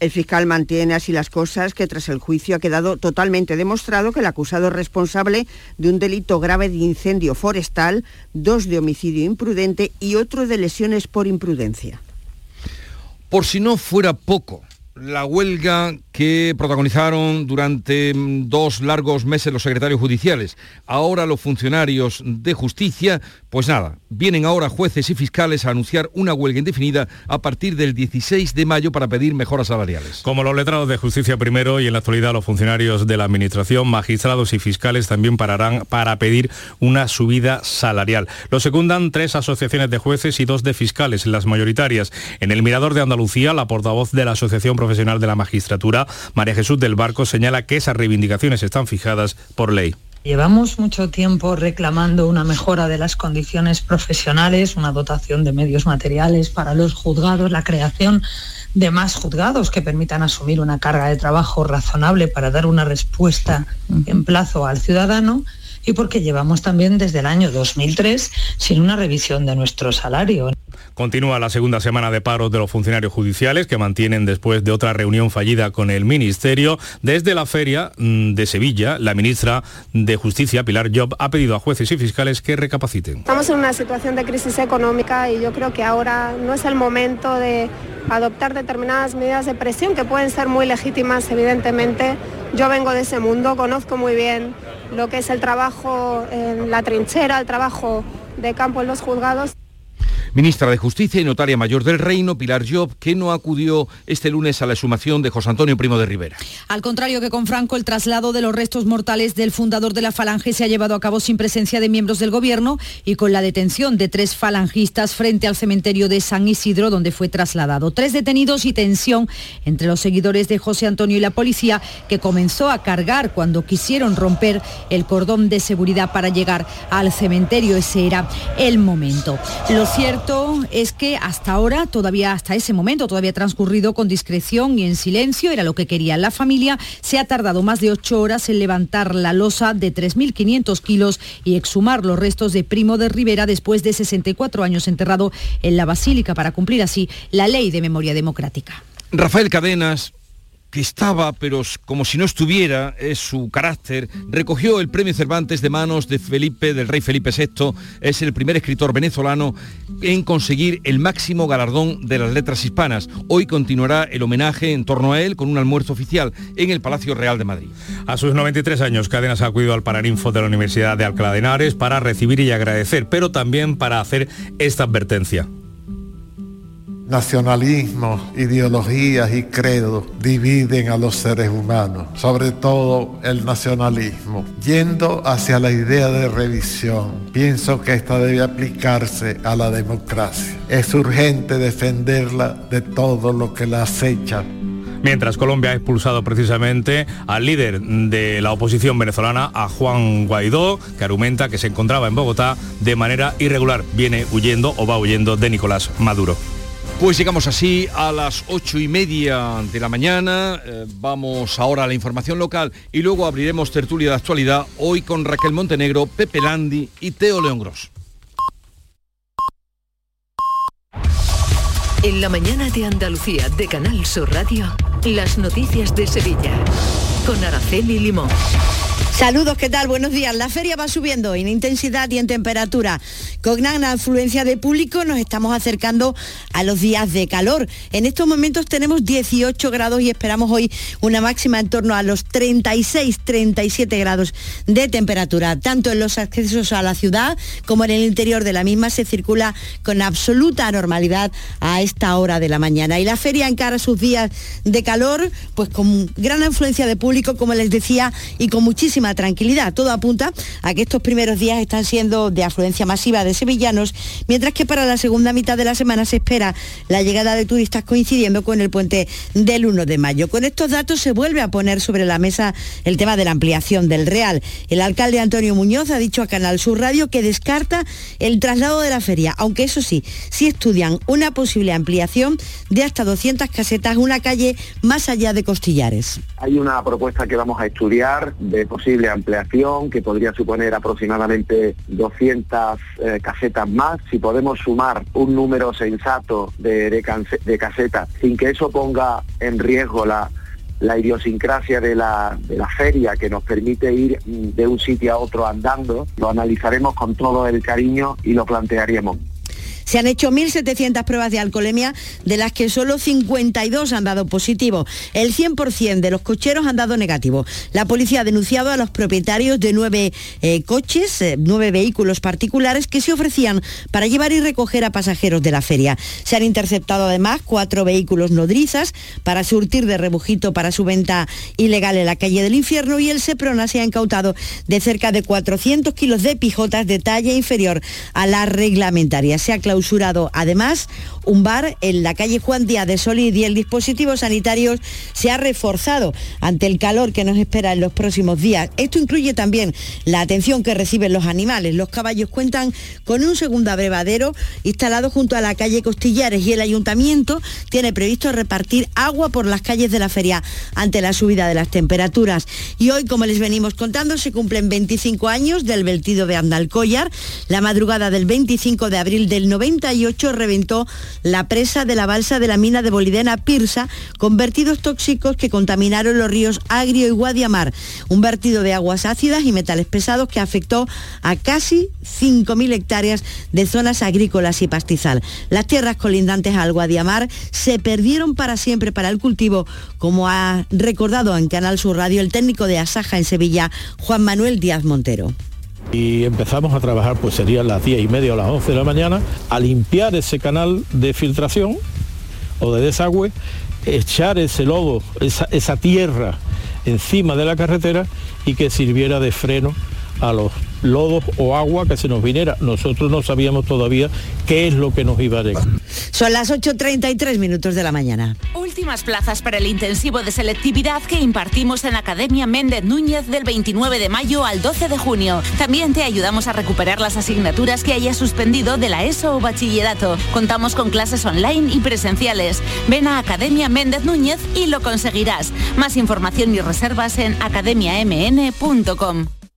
Speaker 30: El fiscal mantiene así las cosas que tras el juicio ha quedado totalmente demostrado que el acusado es responsable de un delito grave de incendio forestal, dos de homicidio imprudente y otro de lesiones por imprudencia.
Speaker 1: Por si no fuera poco, la huelga que protagonizaron durante mm, dos largos meses los secretarios judiciales. Ahora los funcionarios de justicia, pues nada, vienen ahora jueces y fiscales a anunciar una huelga indefinida a partir del 16 de mayo para pedir mejoras salariales.
Speaker 3: Como los letrados de justicia primero y en la actualidad los funcionarios de la administración, magistrados y fiscales también pararán para pedir una subida salarial. Lo secundan tres asociaciones de jueces y dos de fiscales, las mayoritarias. En el Mirador de Andalucía, la portavoz de la Asociación Profesional de la Magistratura, María Jesús del Barco, señala que esas reivindicaciones están fijadas por ley.
Speaker 32: Llevamos mucho tiempo reclamando una mejora de las condiciones profesionales, una dotación de medios materiales para los juzgados, la creación de más juzgados que permitan asumir una carga de trabajo razonable para dar una respuesta en plazo al ciudadano y porque llevamos también desde el año 2003 sin una revisión de nuestro salario.
Speaker 3: Continúa la segunda semana de paro de los funcionarios judiciales que mantienen después de otra reunión fallida con el Ministerio. Desde la feria mm, de Sevilla, la ministra de Justicia, Pilar Job, ha pedido a jueces y fiscales que recapaciten.
Speaker 33: Estamos en una situación de crisis económica y yo creo que ahora no es el momento de adoptar determinadas medidas de presión que pueden ser muy legítimas, evidentemente. Yo vengo de ese mundo, conozco muy bien lo que es el trabajo en la trinchera, el trabajo de campo en los juzgados.
Speaker 1: Ministra de Justicia y notaria mayor del Reino, Pilar Job, que no acudió este lunes a la exhumación de José Antonio Primo de Rivera.
Speaker 12: Al contrario que con Franco, el traslado de los restos mortales del fundador de la Falange se ha llevado a cabo sin presencia de miembros del Gobierno y con la detención de tres falangistas frente al cementerio de San Isidro, donde fue trasladado. Tres detenidos y tensión entre los seguidores de José Antonio y la policía, que comenzó a cargar cuando quisieron romper el cordón de seguridad para llegar al cementerio. Ese era el momento. Lo cierto es que hasta ahora, todavía hasta ese momento, todavía transcurrido con discreción y en silencio, era lo que quería la familia. Se ha tardado más de ocho horas en levantar la losa de 3.500 kilos y exhumar los restos de Primo de Rivera después de 64 años enterrado en la Basílica para cumplir así la ley de memoria democrática.
Speaker 1: Rafael Cadenas, que estaba, pero como si no estuviera, es su carácter, recogió el premio Cervantes de manos de Felipe, del rey Felipe VI, es el primer escritor venezolano en conseguir el máximo galardón de las letras hispanas. Hoy continuará el homenaje en torno a él con un almuerzo oficial en el Palacio Real de Madrid.
Speaker 3: A sus 93 años, Cadenas ha acudido al Paraninfo de la Universidad de Alcalá de Henares para recibir y agradecer, pero también para hacer esta advertencia
Speaker 34: nacionalismos, ideologías y credos dividen a los seres humanos, sobre todo el nacionalismo. Yendo hacia la idea de revisión, pienso que esta debe aplicarse a la democracia. Es urgente defenderla de todo lo que la acecha.
Speaker 3: Mientras Colombia ha expulsado precisamente al líder de la oposición venezolana, a Juan Guaidó, que argumenta que se encontraba en Bogotá de manera irregular. Viene huyendo o va huyendo de Nicolás Maduro.
Speaker 1: Pues llegamos así a las ocho y media de la mañana. Eh, vamos ahora a la información local y luego abriremos tertulia de actualidad hoy con Raquel Montenegro, Pepe Landi y Teo León Gros.
Speaker 29: En la mañana de Andalucía de Canal Sur Radio, las noticias de Sevilla con Araceli Limón.
Speaker 17: Saludos, ¿qué tal? Buenos días. La feria va subiendo en intensidad y en temperatura. Con gran afluencia de público nos estamos acercando a los días de calor. En estos momentos tenemos 18 grados y esperamos hoy una máxima en torno a los 36, 37 grados de temperatura. Tanto en los accesos a la ciudad como en el interior de la misma se circula con absoluta normalidad a esta hora de la mañana. Y la feria encara sus días de calor, pues con gran afluencia de público, como les decía, y con muchísima tranquilidad. Todo apunta a que estos primeros días están siendo de afluencia masiva de sevillanos, mientras que para la segunda mitad de la semana se espera la llegada de turistas coincidiendo con el puente del 1 de mayo. Con estos datos se vuelve a poner sobre la mesa el tema de la ampliación del Real. El alcalde Antonio Muñoz ha dicho a Canal Sur Radio que descarta el traslado de la feria, aunque eso sí, sí estudian una posible ampliación de hasta 200 casetas, una calle más allá de Costillares.
Speaker 35: Hay una propuesta que vamos a estudiar de posible ampliación que podría suponer aproximadamente 200 eh, casetas más. Si podemos sumar un número sensato de, de, casetas sin que eso ponga en riesgo la, la idiosincrasia de la, de la feria que nos permite ir de un sitio a otro andando, lo analizaremos con todo el cariño y lo plantearíamos.
Speaker 17: Se han hecho 1.700 pruebas de alcoholemia, de las que solo 52 han dado positivo. El 100% de los cocheros han dado negativo. La policía ha denunciado a los propietarios de nueve eh, coches, eh, nueve vehículos particulares que se ofrecían para llevar y recoger a pasajeros de la feria. Se han interceptado además cuatro vehículos nodrizas para surtir de rebujito para su venta ilegal en la calle del infierno y el Seprona se ha incautado de cerca de 400 kilos de pijotas de talla inferior a la reglamentaria. Se ha además un bar en la calle Juan Díaz de Solid y el dispositivo sanitario se ha reforzado ante el calor que nos espera en los próximos días. Esto incluye también la atención que reciben los animales. Los caballos cuentan con un segundo abrevadero instalado junto a la calle Costillares y el ayuntamiento tiene previsto repartir agua por las calles de la feria ante la subida de las temperaturas. Y hoy, como les venimos contando, se cumplen 25 años del vertido de Andalcollar. La madrugada del 25 de abril del 98 reventó la presa de la balsa de la mina de Bolidena Pirsa con vertidos tóxicos que contaminaron los ríos Agrio y Guadiamar. Un vertido de aguas ácidas y metales pesados que afectó a casi 5.000 hectáreas de zonas agrícolas y pastizal. Las tierras colindantes al Guadiamar se perdieron para siempre para el cultivo, como ha recordado en Canal Sur Radio el técnico de Asaja en Sevilla, Juan Manuel Díaz Montero
Speaker 18: y empezamos a trabajar, pues serían las 10 y media o las 11 de la mañana, a limpiar ese canal de filtración o de desagüe, echar ese lodo, esa, esa tierra encima de la carretera y que sirviera de freno a los lodos o agua que se nos viniera. Nosotros no sabíamos todavía qué es lo que nos iba a llegar.
Speaker 17: Son las 8.33 minutos de la mañana.
Speaker 27: Últimas plazas para el intensivo de selectividad que impartimos en la Academia Méndez Núñez del 29 de mayo al 12 de junio. También te ayudamos a recuperar las asignaturas que hayas suspendido de la ESO o bachillerato. Contamos con clases online y presenciales. Ven a Academia Méndez Núñez y lo conseguirás. Más información y reservas en academiamn.com.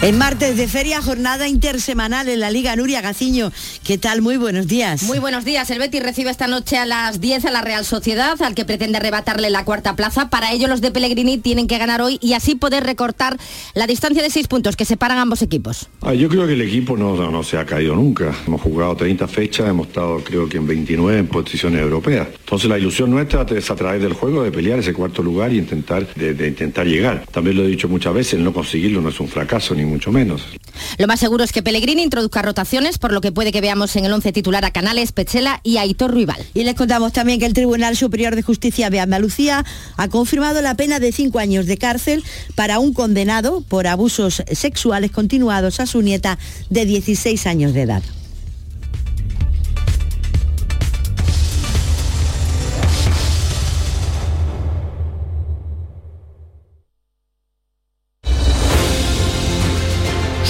Speaker 17: En martes de feria, jornada intersemanal en la Liga Nuria Gaciño. ¿Qué tal? Muy buenos días.
Speaker 36: Muy buenos días. El Betis recibe esta noche a las 10 a la Real Sociedad, al que pretende arrebatarle la cuarta plaza. Para ello, los de Pellegrini tienen que ganar hoy y así poder recortar la distancia de seis puntos que separan ambos equipos.
Speaker 37: Ah, yo creo que el equipo no, no, no se ha caído nunca. Hemos jugado 30 fechas, hemos estado creo que en 29 en posiciones europeas. Entonces la ilusión nuestra es a través del juego de pelear ese cuarto lugar y intentar, de, de intentar llegar. También lo he dicho muchas veces, el no conseguirlo no es un fracaso ni mucho menos.
Speaker 36: Lo más seguro es que Pellegrini introduzca rotaciones, por lo que puede que veamos en el 11 titular a Canales, Pechela y Aitor Ruibal.
Speaker 17: Y les contamos también que el Tribunal Superior de Justicia de Andalucía ha confirmado la pena de cinco años de cárcel para un condenado por abusos sexuales continuados a su nieta de 16 años de edad.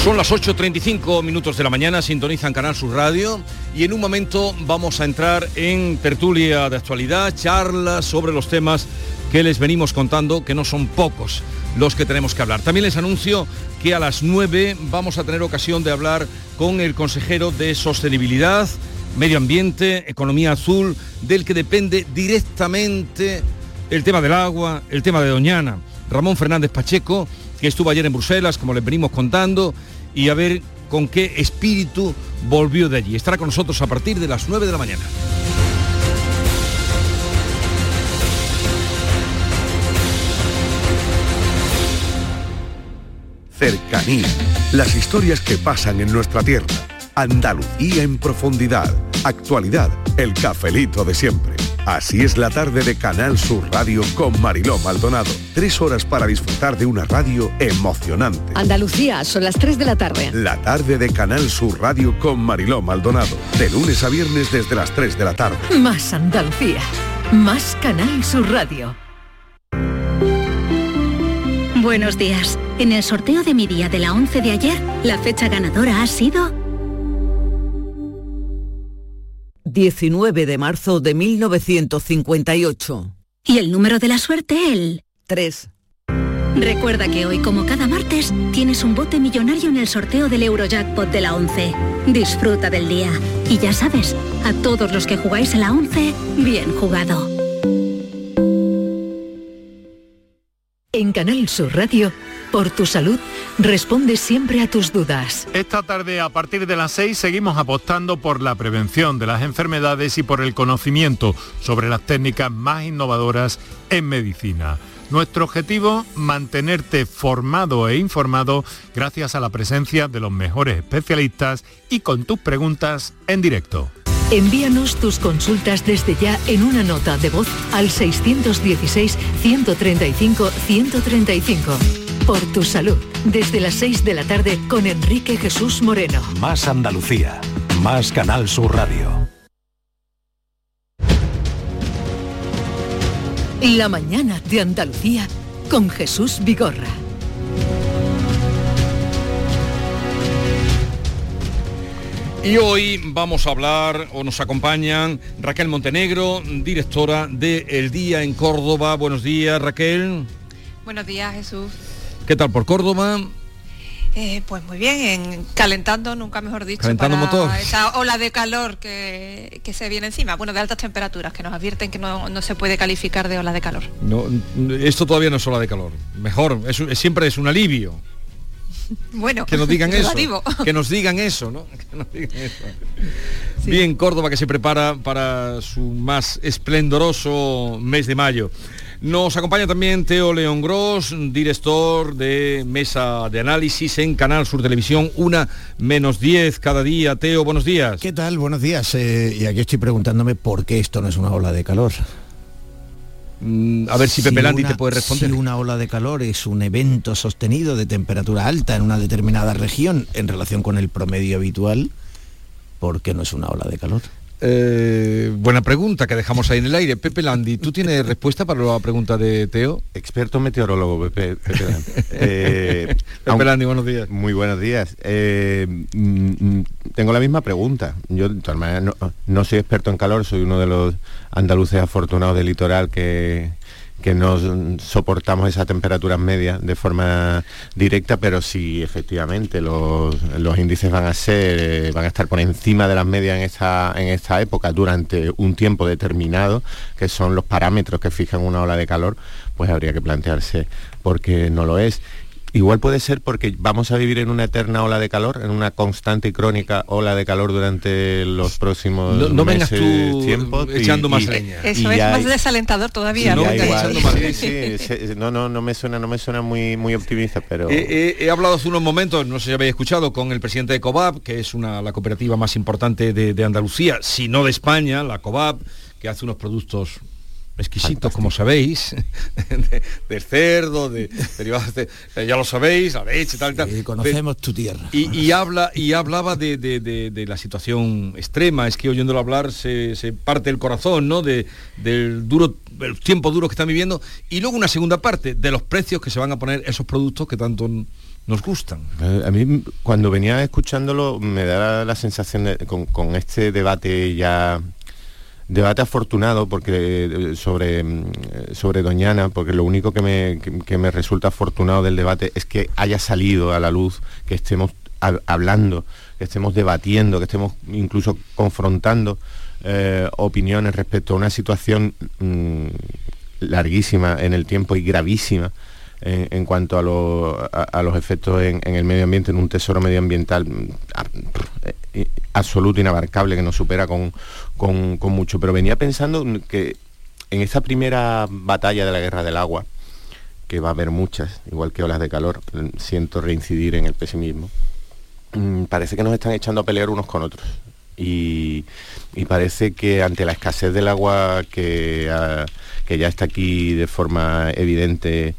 Speaker 1: Son las 8.35 minutos de la mañana, sintonizan Canal Sur Radio y en un momento vamos a entrar en tertulia de actualidad, charlas sobre los temas que les venimos contando, que no son pocos los que tenemos que hablar. También les anuncio que a las 9 vamos a tener ocasión de hablar con el consejero de Sostenibilidad, Medio Ambiente, Economía Azul, del que depende directamente el tema del agua, el tema de Doñana. Ramón Fernández Pacheco, que estuvo ayer en Bruselas, como les venimos contando, y a ver con qué espíritu volvió de allí. Estará con nosotros a partir de las 9 de la mañana.
Speaker 38: Cercanía. Las historias que pasan en nuestra tierra. Andalucía en profundidad. Actualidad. El cafelito de siempre. Así es la tarde de Canal Sur Radio con Mariló Maldonado. Tres horas para disfrutar de una radio emocionante.
Speaker 29: Andalucía, son las 3 de la tarde.
Speaker 38: La tarde de Canal Sur Radio con Mariló Maldonado. De lunes a viernes desde las 3 de la tarde.
Speaker 29: Más Andalucía. Más Canal Sur Radio.
Speaker 27: Buenos días. En el sorteo de mi día de la 11 de ayer, la fecha ganadora ha sido
Speaker 39: 19 de marzo de 1958.
Speaker 27: Y el número de la suerte, el
Speaker 39: 3.
Speaker 27: Recuerda que hoy, como cada martes, tienes un bote millonario en el sorteo del Eurojackpot de la 11. Disfruta del día. Y ya sabes, a todos los que jugáis a la 11, bien jugado.
Speaker 29: En Canal Sur Radio, por tu salud, responde siempre a tus dudas.
Speaker 40: Esta tarde a partir de las 6 seguimos apostando por la prevención de las enfermedades y por el conocimiento sobre las técnicas más innovadoras en medicina. Nuestro objetivo, mantenerte formado e informado gracias a la presencia de los mejores especialistas y con tus preguntas en directo.
Speaker 29: Envíanos tus consultas desde ya en una nota de voz al 616-135-135. Por tu salud, desde las 6 de la tarde con Enrique Jesús Moreno.
Speaker 41: Más Andalucía. Más Canal Sur Radio.
Speaker 29: La mañana de Andalucía con Jesús Vigorra.
Speaker 1: Y hoy vamos a hablar, o nos acompañan Raquel Montenegro, directora de El Día en Córdoba. Buenos días, Raquel.
Speaker 42: Buenos días, Jesús.
Speaker 1: ¿Qué tal por Córdoba?
Speaker 42: Eh, pues muy bien, en- calentando, nunca mejor dicho,
Speaker 1: Calentando
Speaker 42: para
Speaker 1: motor.
Speaker 42: esa ola de calor que, que se viene encima. Bueno, de altas temperaturas, que nos advierten que no, no se puede calificar de ola de calor.
Speaker 1: No, esto todavía no es ola de calor. Mejor, es siempre es un alivio. [LAUGHS]
Speaker 42: Bueno,
Speaker 1: Que nos digan eso.
Speaker 42: relativo. [LAUGHS]
Speaker 1: Que nos digan eso, ¿no? [LAUGHS] Que nos digan eso. Bien, Córdoba que se prepara para su más esplendoroso mes de mayo. Nos acompaña también Teo León Gross, director de Mesa de Análisis en Canal Sur Televisión, una menos 10 cada día. Teo, buenos días.
Speaker 43: ¿Qué tal? Buenos días. Eh, y aquí estoy preguntándome por qué esto no es una ola de calor.
Speaker 1: Mm, a ver si Pepe Landi
Speaker 43: una-
Speaker 1: te puede responder.
Speaker 43: Si una ola de calor es un evento sostenido de temperatura alta en una determinada región en relación con el promedio habitual, ¿por qué no es una ola de calor?
Speaker 1: Eh, buena pregunta que dejamos ahí en el aire. Pepe Landi, ¿tú tienes respuesta para la pregunta de Teo?
Speaker 44: Experto meteorólogo, Pepe, Pepe Landi. [LAUGHS] Eh,
Speaker 1: Pepe Landi, buenos días.
Speaker 44: Muy buenos días. Eh, mm, mm, tengo la misma pregunta. Yo, de todas maneras, no, no soy experto en calor, soy uno de los andaluces afortunados del litoral que, que no soportamos esas temperaturas medias de forma directa, pero sí efectivamente los, los índices van a ser, eh, van a estar por encima de las medias en esta, en esta época durante un tiempo determinado, que son los parámetros que fijan una ola de calor, pues habría que plantearse por qué no lo es. Igual puede ser porque vamos a vivir en una eterna ola de calor, en una constante y crónica ola de calor durante los próximos
Speaker 1: No, no vengas
Speaker 44: meses,
Speaker 1: tú
Speaker 44: tiempos.
Speaker 1: echando más leña.
Speaker 42: Eso
Speaker 44: y
Speaker 42: es más desalentador todavía. ¿no?
Speaker 44: sí, sí, sí, no, no, no me suena, no me suena muy, muy optimista, pero.
Speaker 1: Eh, eh, he hablado hace unos momentos, no sé si habéis escuchado, con el presidente de COBAP, que es una, la cooperativa más importante de, de Andalucía, si no de España, la COBAP, que hace unos productos exquisitos, como sabéis, [LAUGHS] de, del cerdo, de derivados de, eh, ya lo sabéis, la leche, tal, tal.
Speaker 43: conocemos tu tierra.
Speaker 1: Y, y habla y hablaba de, de- de- de la situación extrema, es que oyéndolo hablar se, se parte el corazón, ¿no? De, del duro, el tiempo duro que están viviendo. Y luego una segunda parte, de los precios que se van a poner esos productos que tanto nos gustan.
Speaker 44: Eh, A mí cuando venía escuchándolo me da la sensación de, con, con este debate ya debate afortunado porque eh, sobre mm, sobre Doñana porque lo único que me, que, me resulta afortunado del debate es que haya salido a la luz que estemos hab- hablando que estemos debatiendo que estemos incluso confrontando eh, opiniones respecto a una situación mm, larguísima en el tiempo y gravísima en, cuanto a, lo- a- los efectos en, el medio ambiente, en un tesoro medioambiental mm, eh, absoluto, inabarcable, que nos supera con, con- con mucho. Pero venía pensando que en esta primera batalla de la guerra del agua, que va a haber muchas, igual que olas de calor, siento reincidir en el pesimismo, mm, parece que nos están echando a pelear unos con otros. Y, y parece que ante la escasez del agua que, ah, que ya está aquí de forma evidente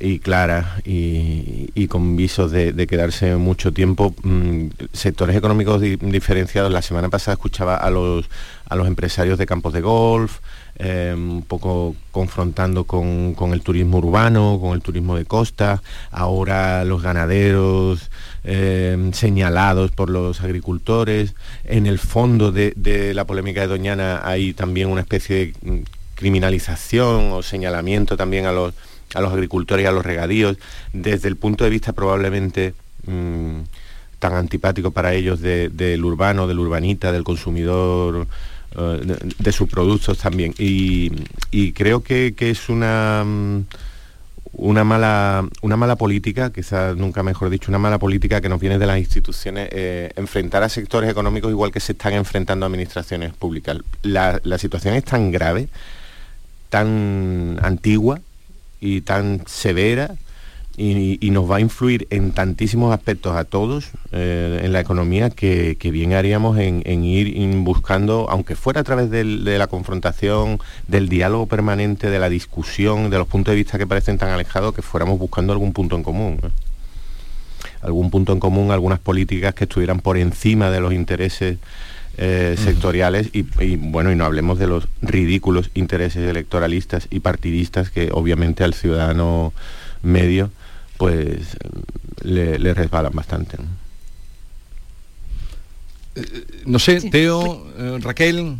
Speaker 44: y clara y, y con visos de, quedarse mucho tiempo, mm, sectores económicos di- diferenciados. La semana pasada escuchaba a los, a los empresarios de campos de golf, eh, un poco confrontando con, con el turismo urbano, con el turismo de costa, ahora los ganaderos eh, señalados por los agricultores. En el fondo de, de la polémica de Doñana hay también una especie de mm, criminalización o señalamiento también a los, a los agricultores y a los regadíos, desde el punto de vista probablemente mm, tan antipático para ellos de- del urbano, del urbanita, del consumidor, eh, de, sus productos también. Y, creo que, que es una... mm, una mala, una mala política, quizás nunca mejor dicho, una mala política que nos viene de las instituciones, eh, enfrentar a sectores económicos igual que se están enfrentando administraciones públicas. La situación es tan grave, tan antigua y tan severa y, nos va a influir en tantísimos aspectos a todos eh, en la economía que, que bien haríamos en, en ir buscando, aunque fuera a través de la confrontación, del diálogo permanente, de la discusión, de los puntos de vista que parecen tan alejados, que fuéramos buscando algún punto en común. Algún punto en común, algunas políticas que estuvieran por encima de los intereses eh, sectoriales y, y, bueno, y no hablemos de los ridículos intereses electoralistas y partidistas que obviamente al ciudadano medio pues le, le resbalan bastante. ¿no?
Speaker 1: No sé,
Speaker 42: Sí.
Speaker 1: Teo, eh, Raquel.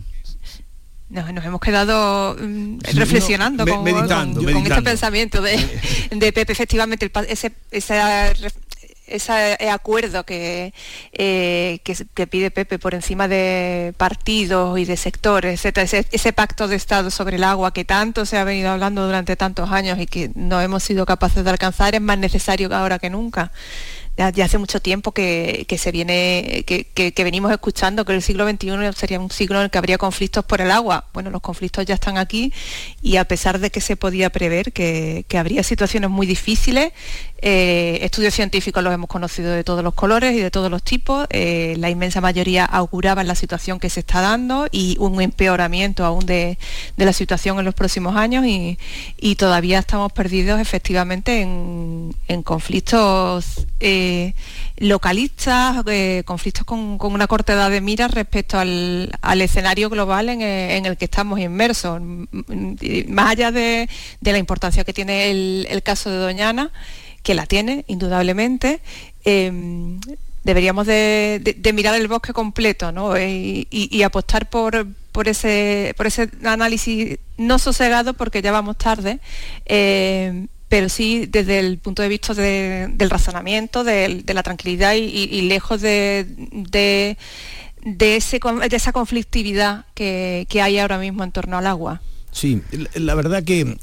Speaker 42: Nos, nos hemos quedado mm,
Speaker 1: Sí,
Speaker 42: reflexionando
Speaker 1: no,
Speaker 42: con,
Speaker 1: me- meditando,
Speaker 42: con- este pensamiento de, de Pepe, efectivamente, el ese, esa ese acuerdo que, eh, que, pide Pepe por encima de partidos y de sectores, ese, ese pacto de Estado sobre el agua que tanto se ha venido hablando durante tantos años y que no hemos sido capaces de alcanzar, es más necesario ahora que nunca. Ya, hace mucho tiempo que, que se viene, que, que- venimos escuchando que el siglo XXI sería un siglo en el que habría conflictos por el agua. Bueno, los conflictos ya están aquí y a pesar de que se podía prever que, que habría situaciones muy difíciles, eh, estudios científicos los hemos conocido de todos los colores y de todos los tipos. eh, la inmensa mayoría auguraban la situación que se está dando y un empeoramiento aún de, de la situación en los próximos años y, y todavía estamos perdidos efectivamente en, en conflictos eh, eh, localistas, eh, conflictos con, una corta edad de mira respecto al, escenario global en, el que estamos inmersos. Más allá de, la importancia que tiene el, caso de Doñana, que la tiene, indudablemente, em, deberíamos de, mirar el bosque completo y, apostar por, por, ese, por ese análisis no sosegado porque ya vamos tarde, em, pero sí desde el punto de vista del razonamiento, de, la tranquilidad y, lejos de, de, de, esa conflictividad que, hay ahora mismo en torno al agua.
Speaker 43: Sí, la verdad que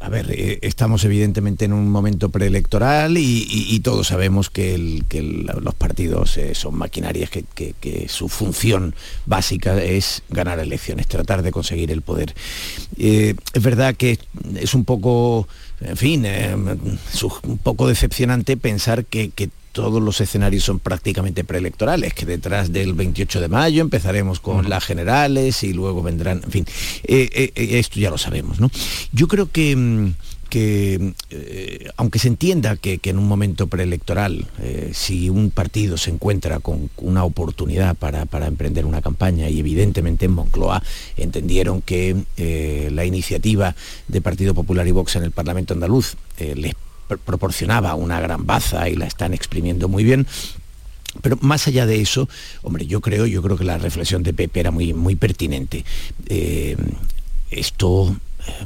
Speaker 43: a ver, eh, estamos evidentemente en un momento preelectoral y, todos sabemos que, los partidos eh, son maquinarias que, su función básica es ganar elecciones, tratar de conseguir el poder. es verdad que es un poco en fin, eh, un poco decepcionante pensar que, todos los escenarios son prácticamente preelectorales, que detrás del 28 de mayo empezaremos con las generales y luego vendrán, en fin, eh, eh, esto ya lo sabemos, ¿no? Yo creo que... Mm, que eh, aunque se entienda que, en un momento preelectoral, eh, si un partido se encuentra con una oportunidad para, emprender una campaña, y evidentemente en Moncloa entendieron que eh, la iniciativa de Partido Popular y Vox en el Parlamento andaluz les proporcionaba una gran baza y la están exprimiendo muy bien, pero más allá de eso, hombre, yo creo, yo creo que la reflexión de Pepe era muy, muy pertinente. esto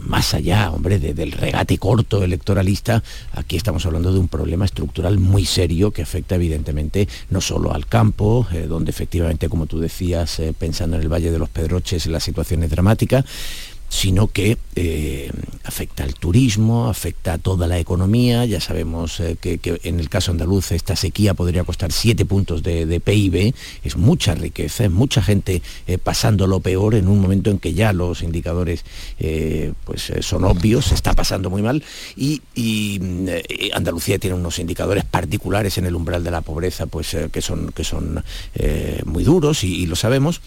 Speaker 43: más allá, hombre, del regate corto electoralista, aquí estamos hablando de un problema estructural muy serio que afecta evidentemente no solo al campo, eh, donde efectivamente, como tú decías, eh, pensando en el Valle de los Pedroches, la situación es dramática, sino que eh, afecta al turismo, afecta a toda la economía. Ya sabemos eh, que, en el caso andaluz esta sequía podría costar siete puntos de, PIB, es mucha riqueza, es mucha gente eh, pasando lo peor en un momento en que ya los indicadores pues, son obvios, se está pasando muy mal. Y, Andalucía tiene unos indicadores particulares en el umbral de la pobreza pues, que son, que son muy duros y lo sabemos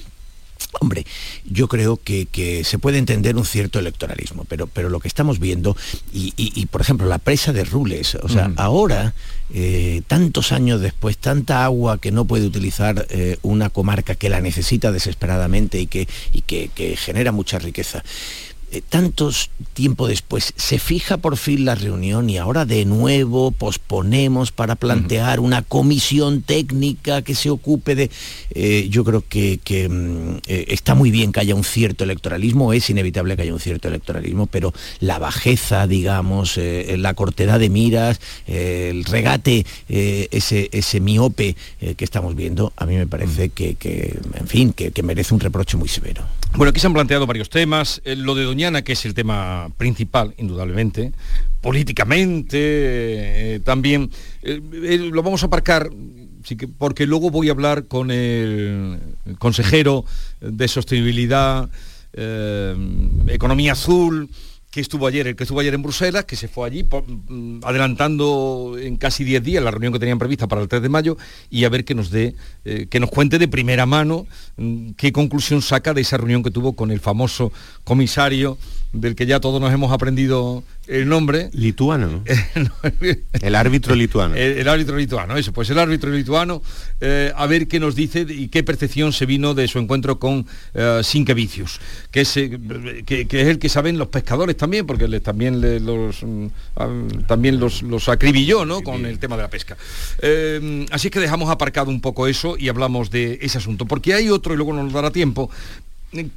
Speaker 43: Hombre, yo creo que, se puede entender un cierto electoralismo, pero, pero lo que estamos viendo, y, por ejemplo la presa de Rules, o sea, ahora, eh, tantos años después, tanta agua que no puede utilizar eh, una comarca que la necesita desesperadamente y que, y que genera mucha riqueza. Eh, tantos tiempo después se fija por fin la reunión y ahora de nuevo posponemos para plantear una comisión técnica que se ocupe de... Eh, yo creo que, mm, eh, está muy bien que haya un cierto electoralismo, es inevitable que haya un cierto electoralismo, pero la bajeza, digamos, la cortedad de miras, el regate, ese, ese miope que estamos viendo, a mí me parece que, en fin, que, merece un reproche muy severo.
Speaker 1: Bueno, aquí se han planteado varios temas. lo de Doña que es el tema principal, indudablemente, políticamente eh, también, eh, eh, lo vamos a aparcar porque luego voy a hablar con el consejero de sostenibilidad, economía azul, que estuvo ayer, el que estuvo ayer en Bruselas, que se fue allí mm, adelantando en casi 10 días la reunión que tenían prevista para el 3 de mayo y a ver que nos dé, eh, que nos cuente de primera mano mm, qué conclusión saca de esa reunión que tuvo con el famoso comisario del que ya todos nos hemos aprendido el nombre.
Speaker 44: Lituano. [LAUGHS] el árbitro lituano.
Speaker 1: El, árbitro lituano, eso, pues el árbitro lituano, eh, a ver qué nos dice y qué percepción se vino de su encuentro con uh, Sinkevicius, que es, eh, que, es el que saben los pescadores también, porque también los, mm, también los, los acribilló ¿no? con el tema de la pesca. así que dejamos aparcado un poco eso y hablamos de ese asunto, porque hay otro, y luego nos dará tiempo,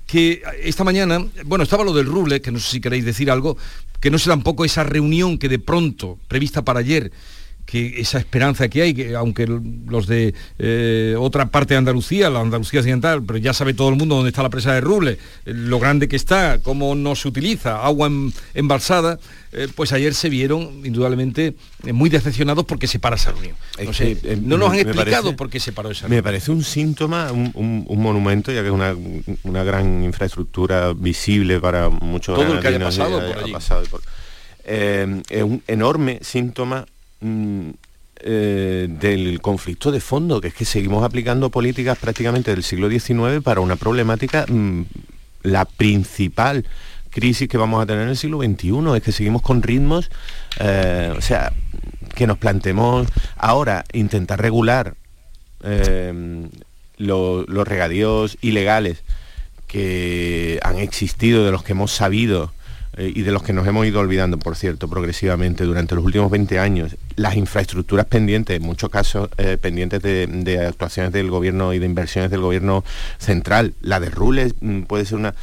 Speaker 1: que esta mañana, bueno, estaba lo del Ruble, que no sé si queréis decir algo, que no sé tampoco esa reunión que de pronto, prevista para ayer, que esa esperanza que hay, que aunque los de eh, otra parte de Andalucía, la Andalucía occidental, pero ya sabe todo el mundo dónde está la presa de Ruble, eh, lo grande que está, cómo no se utiliza, agua embalsada, eh, pues ayer se vieron indudablemente muy decepcionados porque se para esa reunión. No, nos han explicado por qué se paró esa reunión.
Speaker 44: Me parece un síntoma, un, monumento, ya que es una, gran infraestructura visible para muchos
Speaker 1: Todo el que haya pasado por
Speaker 44: es un enorme síntoma Mm, eh, del conflicto de fondo, que es que seguimos aplicando políticas prácticamente del siglo XIX para una problemática, mm, la principal crisis que vamos a tener en el siglo XXI, es que seguimos con ritmos, eh, o sea, que nos planteemos ahora intentar regular eh, los regadíos ilegales que han existido, de los que hemos sabido eh, y de los que nos hemos ido olvidando, por cierto, progresivamente durante los últimos 20 años, las infraestructuras pendientes, en muchos casos eh, pendientes de, actuaciones del gobierno y de inversiones del gobierno central, la de Rules mm, puede ser una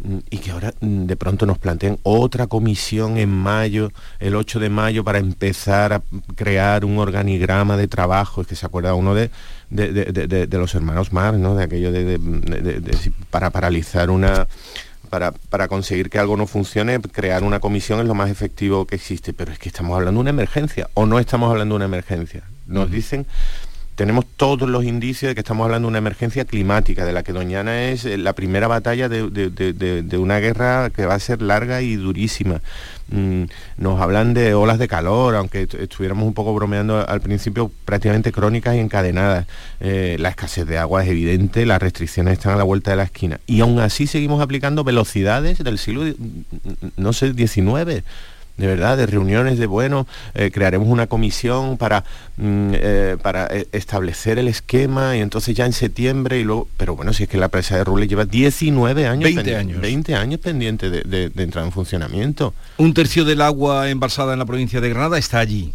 Speaker 44: mm, y que ahora mm, de pronto nos planteen otra comisión en mayo, el 8 de mayo, para empezar a crear un organigrama de trabajo, es que se acuerda uno de, de, los hermanos Mar, ¿no? de aquello de, para paralizar una para, conseguir que algo no funcione, crear una comisión es lo más efectivo que existe, pero es que estamos hablando de una emergencia o no estamos hablando de una emergencia. Nos dicen tenemos todos los indicios de que estamos hablando de una emergencia climática, de la que Doñana es eh, la primera batalla de, una guerra que va a ser larga y durísima. Mm, nos hablan de olas de calor, aunque estuviéramos un poco bromeando al principio, prácticamente crónicas y encadenadas. Eh, la escasez de agua es evidente, las restricciones están a la vuelta de la esquina. Y aún así seguimos aplicando velocidades del siglo, no sé, 19 de verdad, de reuniones de, bueno, eh, crearemos una comisión para, mm, eh, para eh, establecer el esquema y entonces ya en septiembre y luego, pero bueno, si es que la presa de Rules lleva 19 años,
Speaker 1: 20 años,
Speaker 44: 20 años pendiente de entrar en funcionamiento.
Speaker 1: Un tercio del agua embalsada en la provincia de Granada está allí.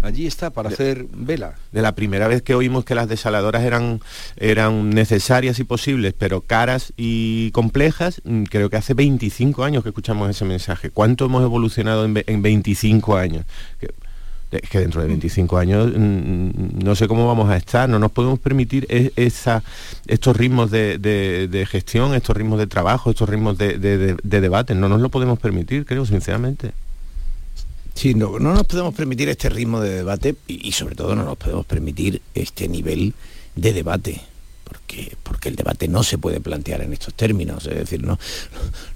Speaker 1: Allí está, para hacer vela.
Speaker 44: De la primera vez que oímos que las desaladoras eran, eran necesarias y posibles, pero caras y complejas, mm, creo que hace 25 años que escuchamos ese mensaje. ¿Cuánto hemos evolucionado en, 25 años? es que dentro de 25 años mm, mm, no sé cómo vamos a estar, no nos podemos permitir e, esa, estos ritmos de, gestión, estos ritmos de trabajo, estos ritmos de, de, debate, no nos lo podemos permitir, creo, sinceramente.
Speaker 43: Sí, no, nos podemos permitir este ritmo de debate y, sobre todo no nos podemos permitir este nivel de debate. Porque, porque, el debate no se puede plantear en estos términos, es decir, no,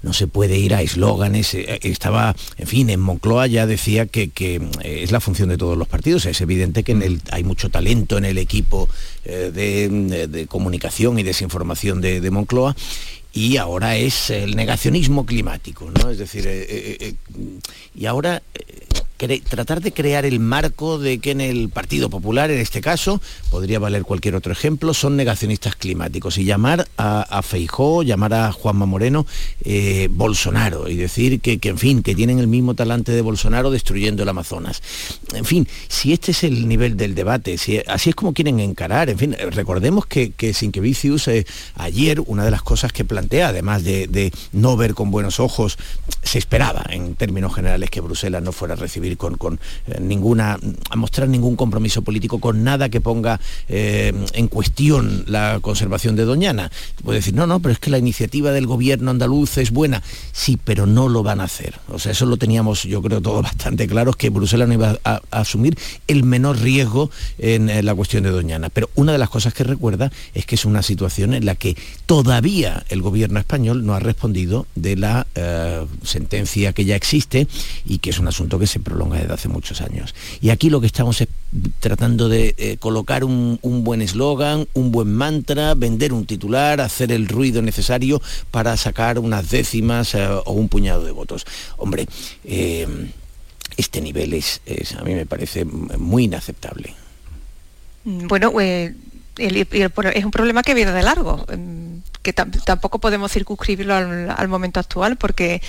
Speaker 43: no se puede ir a eslóganes. Eh, estaba, en fin, en Moncloa ya decía que, eh, es la función de todos los partidos. Es evidente que hay mucho talento en el equipo eh, de, comunicación y desinformación de, de Moncloa y ahora es el negacionismo climático, ¿no? Es decir, eh, eh, eh, y ahora tratar de crear el marco de que en el Partido Popular, en este caso, podría valer cualquier otro ejemplo, son negacionistas climáticos y llamar a, a Feijó, llamar a Juanma Moreno Bolsonaro y decir que, en fin, que tienen el mismo talante de Bolsonaro destruyendo el Amazonas. En fin, si este es el nivel del debate, si así es como quieren encarar, en fin, recordemos que, que Sinquevicius ayer, una de las cosas que plantea, además de, no ver con buenos ojos, se esperaba en términos generales que Bruselas no fuera a con, eh, ninguna, a mostrar ningún compromiso político con nada que ponga eh, en cuestión la conservación de Doñana. Puede decir, no, no, pero es que la iniciativa del gobierno andaluz es buena. Sí, pero no lo van a hacer. O sea, eso lo teníamos, yo creo, todo [LAUGHS] bastante claro, que Bruselas no iba a, asumir el menor riesgo en, en la cuestión de Doñana. Pero una de las cosas que recuerda es que es una situación en la que todavía el gobierno español no ha respondido de la eh, sentencia que ya existe y que es un asunto que se prolonga desde hace muchos años. Y aquí lo que estamos es tratando de eh, colocar un, buen eslogan, un buen mantra, vender un titular, hacer el ruido necesario para sacar unas décimas eh, o un puñado de votos. Hombre, este nivel es, a mí me parece muy inaceptable.
Speaker 42: Bueno, es un problema que viene de largo que tampoco podemos circunscribirlo al, momento actual porque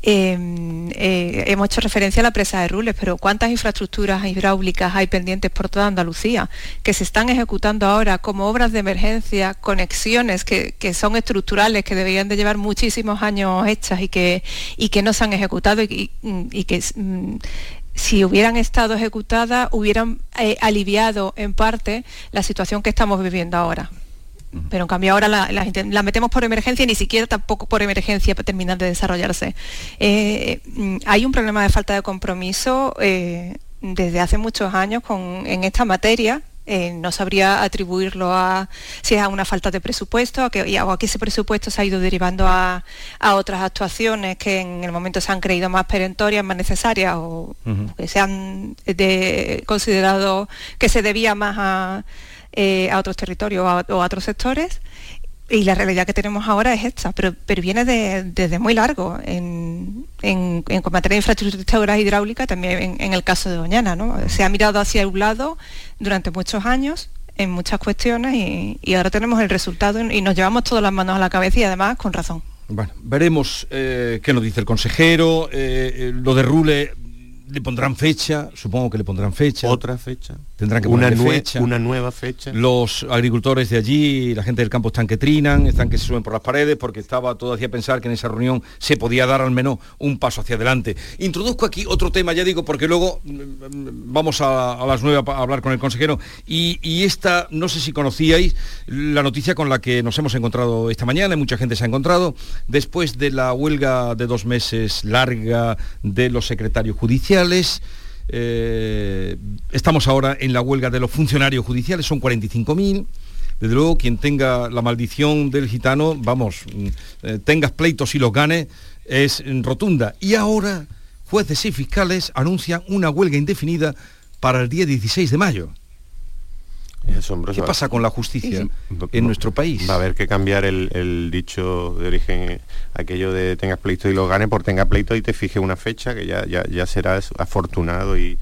Speaker 42: em, eh, hemos hecho referencia a la presa de Rules, pero ¿cuántas infraestructuras hidráulicas hay pendientes por toda Andalucía que se están ejecutando ahora como obras de emergencia, conexiones que, son estructurales, que deberían de llevar muchísimos años hechas y que, y que no se han ejecutado y, que mm, si hubieran estado ejecutadas, hubieran eh, aliviado en parte la situación que estamos viviendo ahora. Pero en cambio ahora la, metemos por emergencia y ni siquiera tampoco por emergencia terminar de desarrollarse. Eh, mm, hay un problema de falta de compromiso eh, desde hace muchos años en esta materia. Eh, no sabría atribuirlo a si es a una falta de presupuesto a que, o a que ese presupuesto se ha ido derivando a, otras actuaciones que en el momento se han creído más perentorias, más necesarias o que se han considerado que se debía más a, eh, a otros territorios o a, otros sectores y la realidad que tenemos ahora es esta, pero, pero viene desde muy largo en, en, en materia de infraestructura hidráulica, también en, el caso de Doñana. ¿no? Se ha mirado hacia un lado durante muchos años en muchas cuestiones y, ahora tenemos el resultado y nos llevamos todas las manos a la cabeza y además con razón.
Speaker 1: Bueno, veremos eh, qué nos dice el consejero. Eh, eh, lo de Rule le pondrán fecha, supongo que le pondrán fecha.
Speaker 44: Otra fecha.
Speaker 1: Tendrán que
Speaker 44: una,
Speaker 1: fecha.
Speaker 44: una nueva fecha.
Speaker 1: Los agricultores de allí, la gente del campo están que trinan, están que se suben por las paredes, porque estaba todo hacía pensar que en esa reunión se podía dar al menos un paso hacia adelante. Introduzco aquí otro tema, ya digo, porque luego mm, mm, vamos a, las nueve a hablar con el consejero. Y, y, esta, no sé si conocíais la noticia con la que nos hemos encontrado esta mañana, y mucha gente se ha encontrado, después de la huelga de dos meses larga de los secretarios judiciales eh, estamos ahora en la huelga de los funcionarios judiciales, son 45.000. Desde luego, quien tenga la maldición del gitano, vamos, mm, eh, tengas pleitos y los gane, es rotunda. Y ahora, jueces y fiscales anuncian una huelga indefinida para el día 16 de mayo. ¿Qué pasa con la justicia en nuestro país?
Speaker 44: Va a haber que cambiar el, dicho de origen, eh, aquello de tengas pleito y lo gane por tenga pleito y te fije una fecha que ya, ya, serás afortunado y,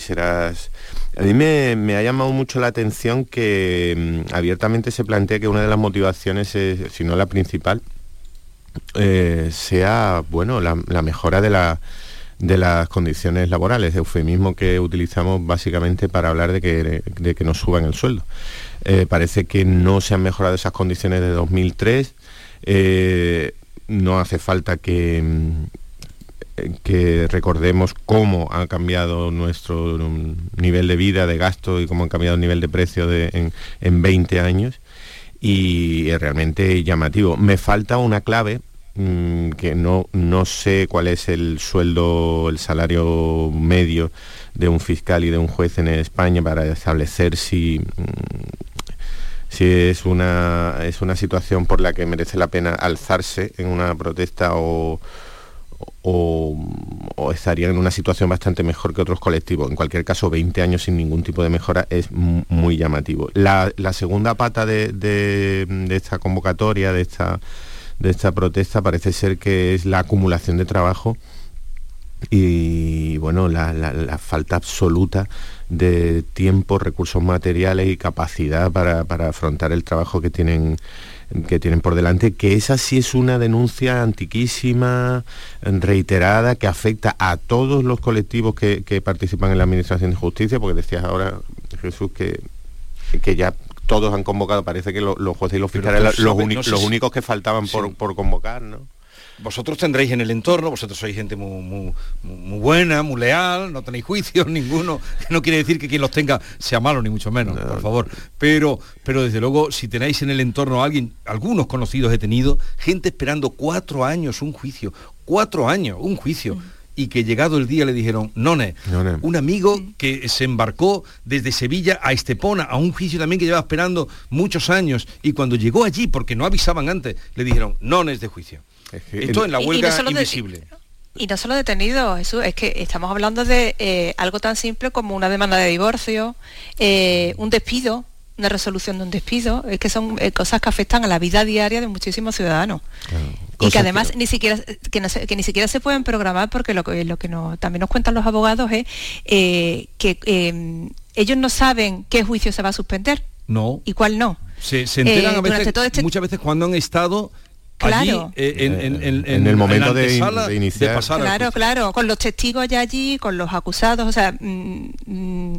Speaker 44: serás... A mí me, ha llamado mucho la atención que mm, abiertamente se plantea que una de las motivaciones, si no la principal, eh, sea bueno la mejora de la de las condiciones laborales, eufemismo que utilizamos básicamente para hablar de que, de que nos suban el sueldo. Eh, parece que no se han mejorado esas condiciones de 2003, eh, no hace falta que, que recordemos cómo ha cambiado nuestro nivel de vida, de gasto y cómo ha cambiado el nivel de precio en, en 20 años y es realmente llamativo. Me falta una clave Mm, que no, no sé cuál es el sueldo, el salario medio de un fiscal y de un juez en España para establecer si, mm, si es, una, es una situación por la que merece la pena alzarse en una protesta o, o, estaría en una situación bastante mejor que otros colectivos. En cualquier caso, 20 años sin ningún tipo de mejora es muy llamativo. La, segunda pata de, de esta convocatoria, de esta de esta protesta parece ser que es la acumulación de trabajo y bueno, la, falta absoluta de tiempo, recursos materiales y capacidad para, afrontar el trabajo que tienen que tienen por delante, que esa sí es una denuncia antiquísima, reiterada, que afecta a todos los colectivos que, participan en la Administración de Justicia, porque decías ahora, Jesús, que, que ya todos han convocado, parece que los jueces y los fiscales los, los, únicos que faltaban por, convocar, ¿no?
Speaker 1: Vosotros tendréis en el entorno, vosotros sois gente muy, muy, buena, muy leal, no tenéis juicios [LAUGHS] ninguno, no quiere decir que quien los tenga sea malo, ni mucho menos, por favor. Pero, pero desde luego, si tenéis en el entorno a alguien, algunos conocidos he tenido, gente esperando cuatro años un juicio, cuatro años un juicio. Mm y que llegado el día le dijeron, None, un amigo que se embarcó desde Sevilla a Estepona, a un juicio también que lleva esperando muchos años, y cuando llegó allí, porque no avisaban antes, le dijeron, Nones de juicio. Esto en la huelga invisible.
Speaker 42: y no solo detenido, eso es que estamos hablando de eh, algo tan simple como una demanda de divorcio, eh, un despido, una resolución de un despido, es que son eh, cosas que afectan a la vida diaria de muchísimos ciudadanos. y que además ni siquiera que, ni siquiera se pueden programar porque lo, lo que también nos cuentan los abogados es eh, que eh, ellos no saben qué juicio se va a suspender.
Speaker 1: No.
Speaker 42: Y cuál no.
Speaker 1: Se, enteran a veces, este muchas veces cuando han estado
Speaker 42: Claro.
Speaker 44: en, el momento de, iniciar.
Speaker 42: claro, claro, con los testigos ya allí, con los acusados, o sea, mm, mm,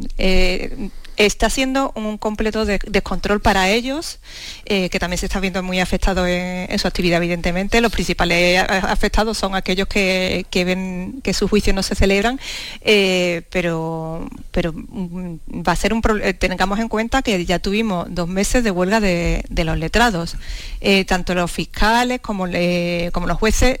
Speaker 42: está siendo un completo descontrol para ellos, eh, que también se está viendo muy afectado en, su actividad, evidentemente. Los principales afectados son aquellos que, ven que sus juicios no se celebran, eh, pero, pero mm, va a ser un problema. Eh, tengamos en cuenta que ya tuvimos dos meses de huelga de, los letrados, tanto los fiscales como los jueces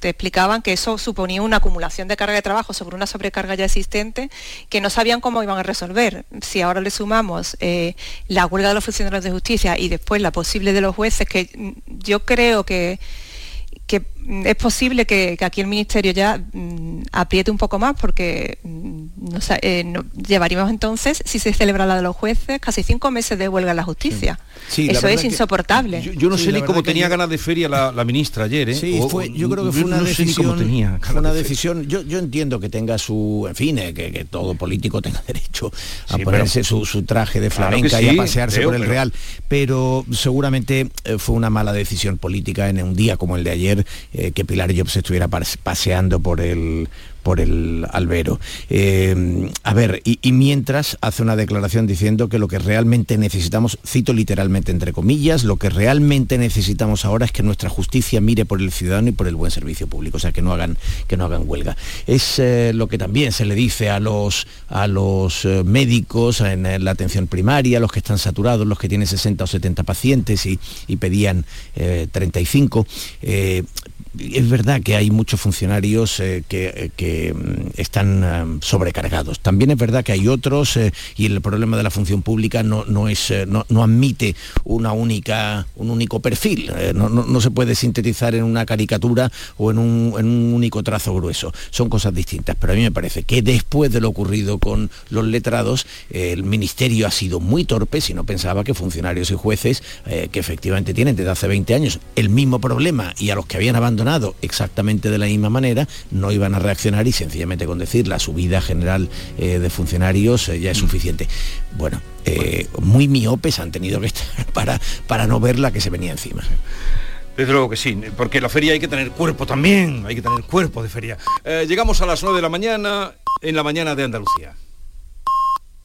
Speaker 42: te explicaban que eso suponía una acumulación de carga de trabajo sobre una sobrecarga ya existente que no sabían cómo iban a resolver. Si ahora le sumamos eh, la huelga de los funcionarios de justicia y después la posible de los jueces, que yo creo que, que es posible que, aquí el Ministerio ya mm, apriete un poco más porque mm, no, llevaríamos entonces, si se celebra la de los jueces, casi cinco meses de huelga en la justicia. Eso es insoportable.
Speaker 1: Yo, no sé ni cómo tenía ganas de feria la, ministra ayer. ¿eh?
Speaker 43: Sí, fue, yo creo que fue una decisión. Tenía una decisión. Yo, yo entiendo que tenga su, en fin, eh, que, todo político tenga [LAUGHS] derecho a ponerse su, traje de flamenca y a pasearse por el Real, pero seguramente eh, fue una mala decisión política en un día como el de ayer que Pilar Jobs estuviera paseando por el por el albero. Eh, a ver, y, mientras hace una declaración diciendo que lo que realmente necesitamos, cito literalmente entre comillas, lo que realmente necesitamos ahora es que nuestra justicia mire por el ciudadano y por el buen servicio público, o sea, que no hagan, que no hagan huelga. Es eh, lo que también se le dice a los, a los eh, médicos en, la atención primaria, los que están saturados, los que tienen 60 o 70 pacientes y, pedían 35 es verdad que hay muchos funcionarios eh, que, eh, mm, están eh, sobrecargados. También es verdad que hay otros y el problema de la función pública no, no es, no, admite una única, un único perfil. No, se puede sintetizar en una caricatura o en un, en un, único trazo grueso. Son cosas distintas. Pero a mí me parece que después de lo ocurrido con los letrados, el Ministerio ha sido muy torpe si no pensaba que funcionarios y jueces que efectivamente tienen desde hace 20 años el mismo problema y a los que habían abandonado exactamente de la misma manera, no iban a reaccionar y sencillamente con decir la subida general eh, de funcionarios eh, ya es mm. suficiente. Bueno, eh, muy miopes han tenido que estar [LAUGHS] para, para no ver la que se venía encima.
Speaker 1: Desde luego que sí, porque la feria hay que tener cuerpo también, hay que tener cuerpo de feria. llegamos a las 9 de la mañana, en la mañana de Andalucía.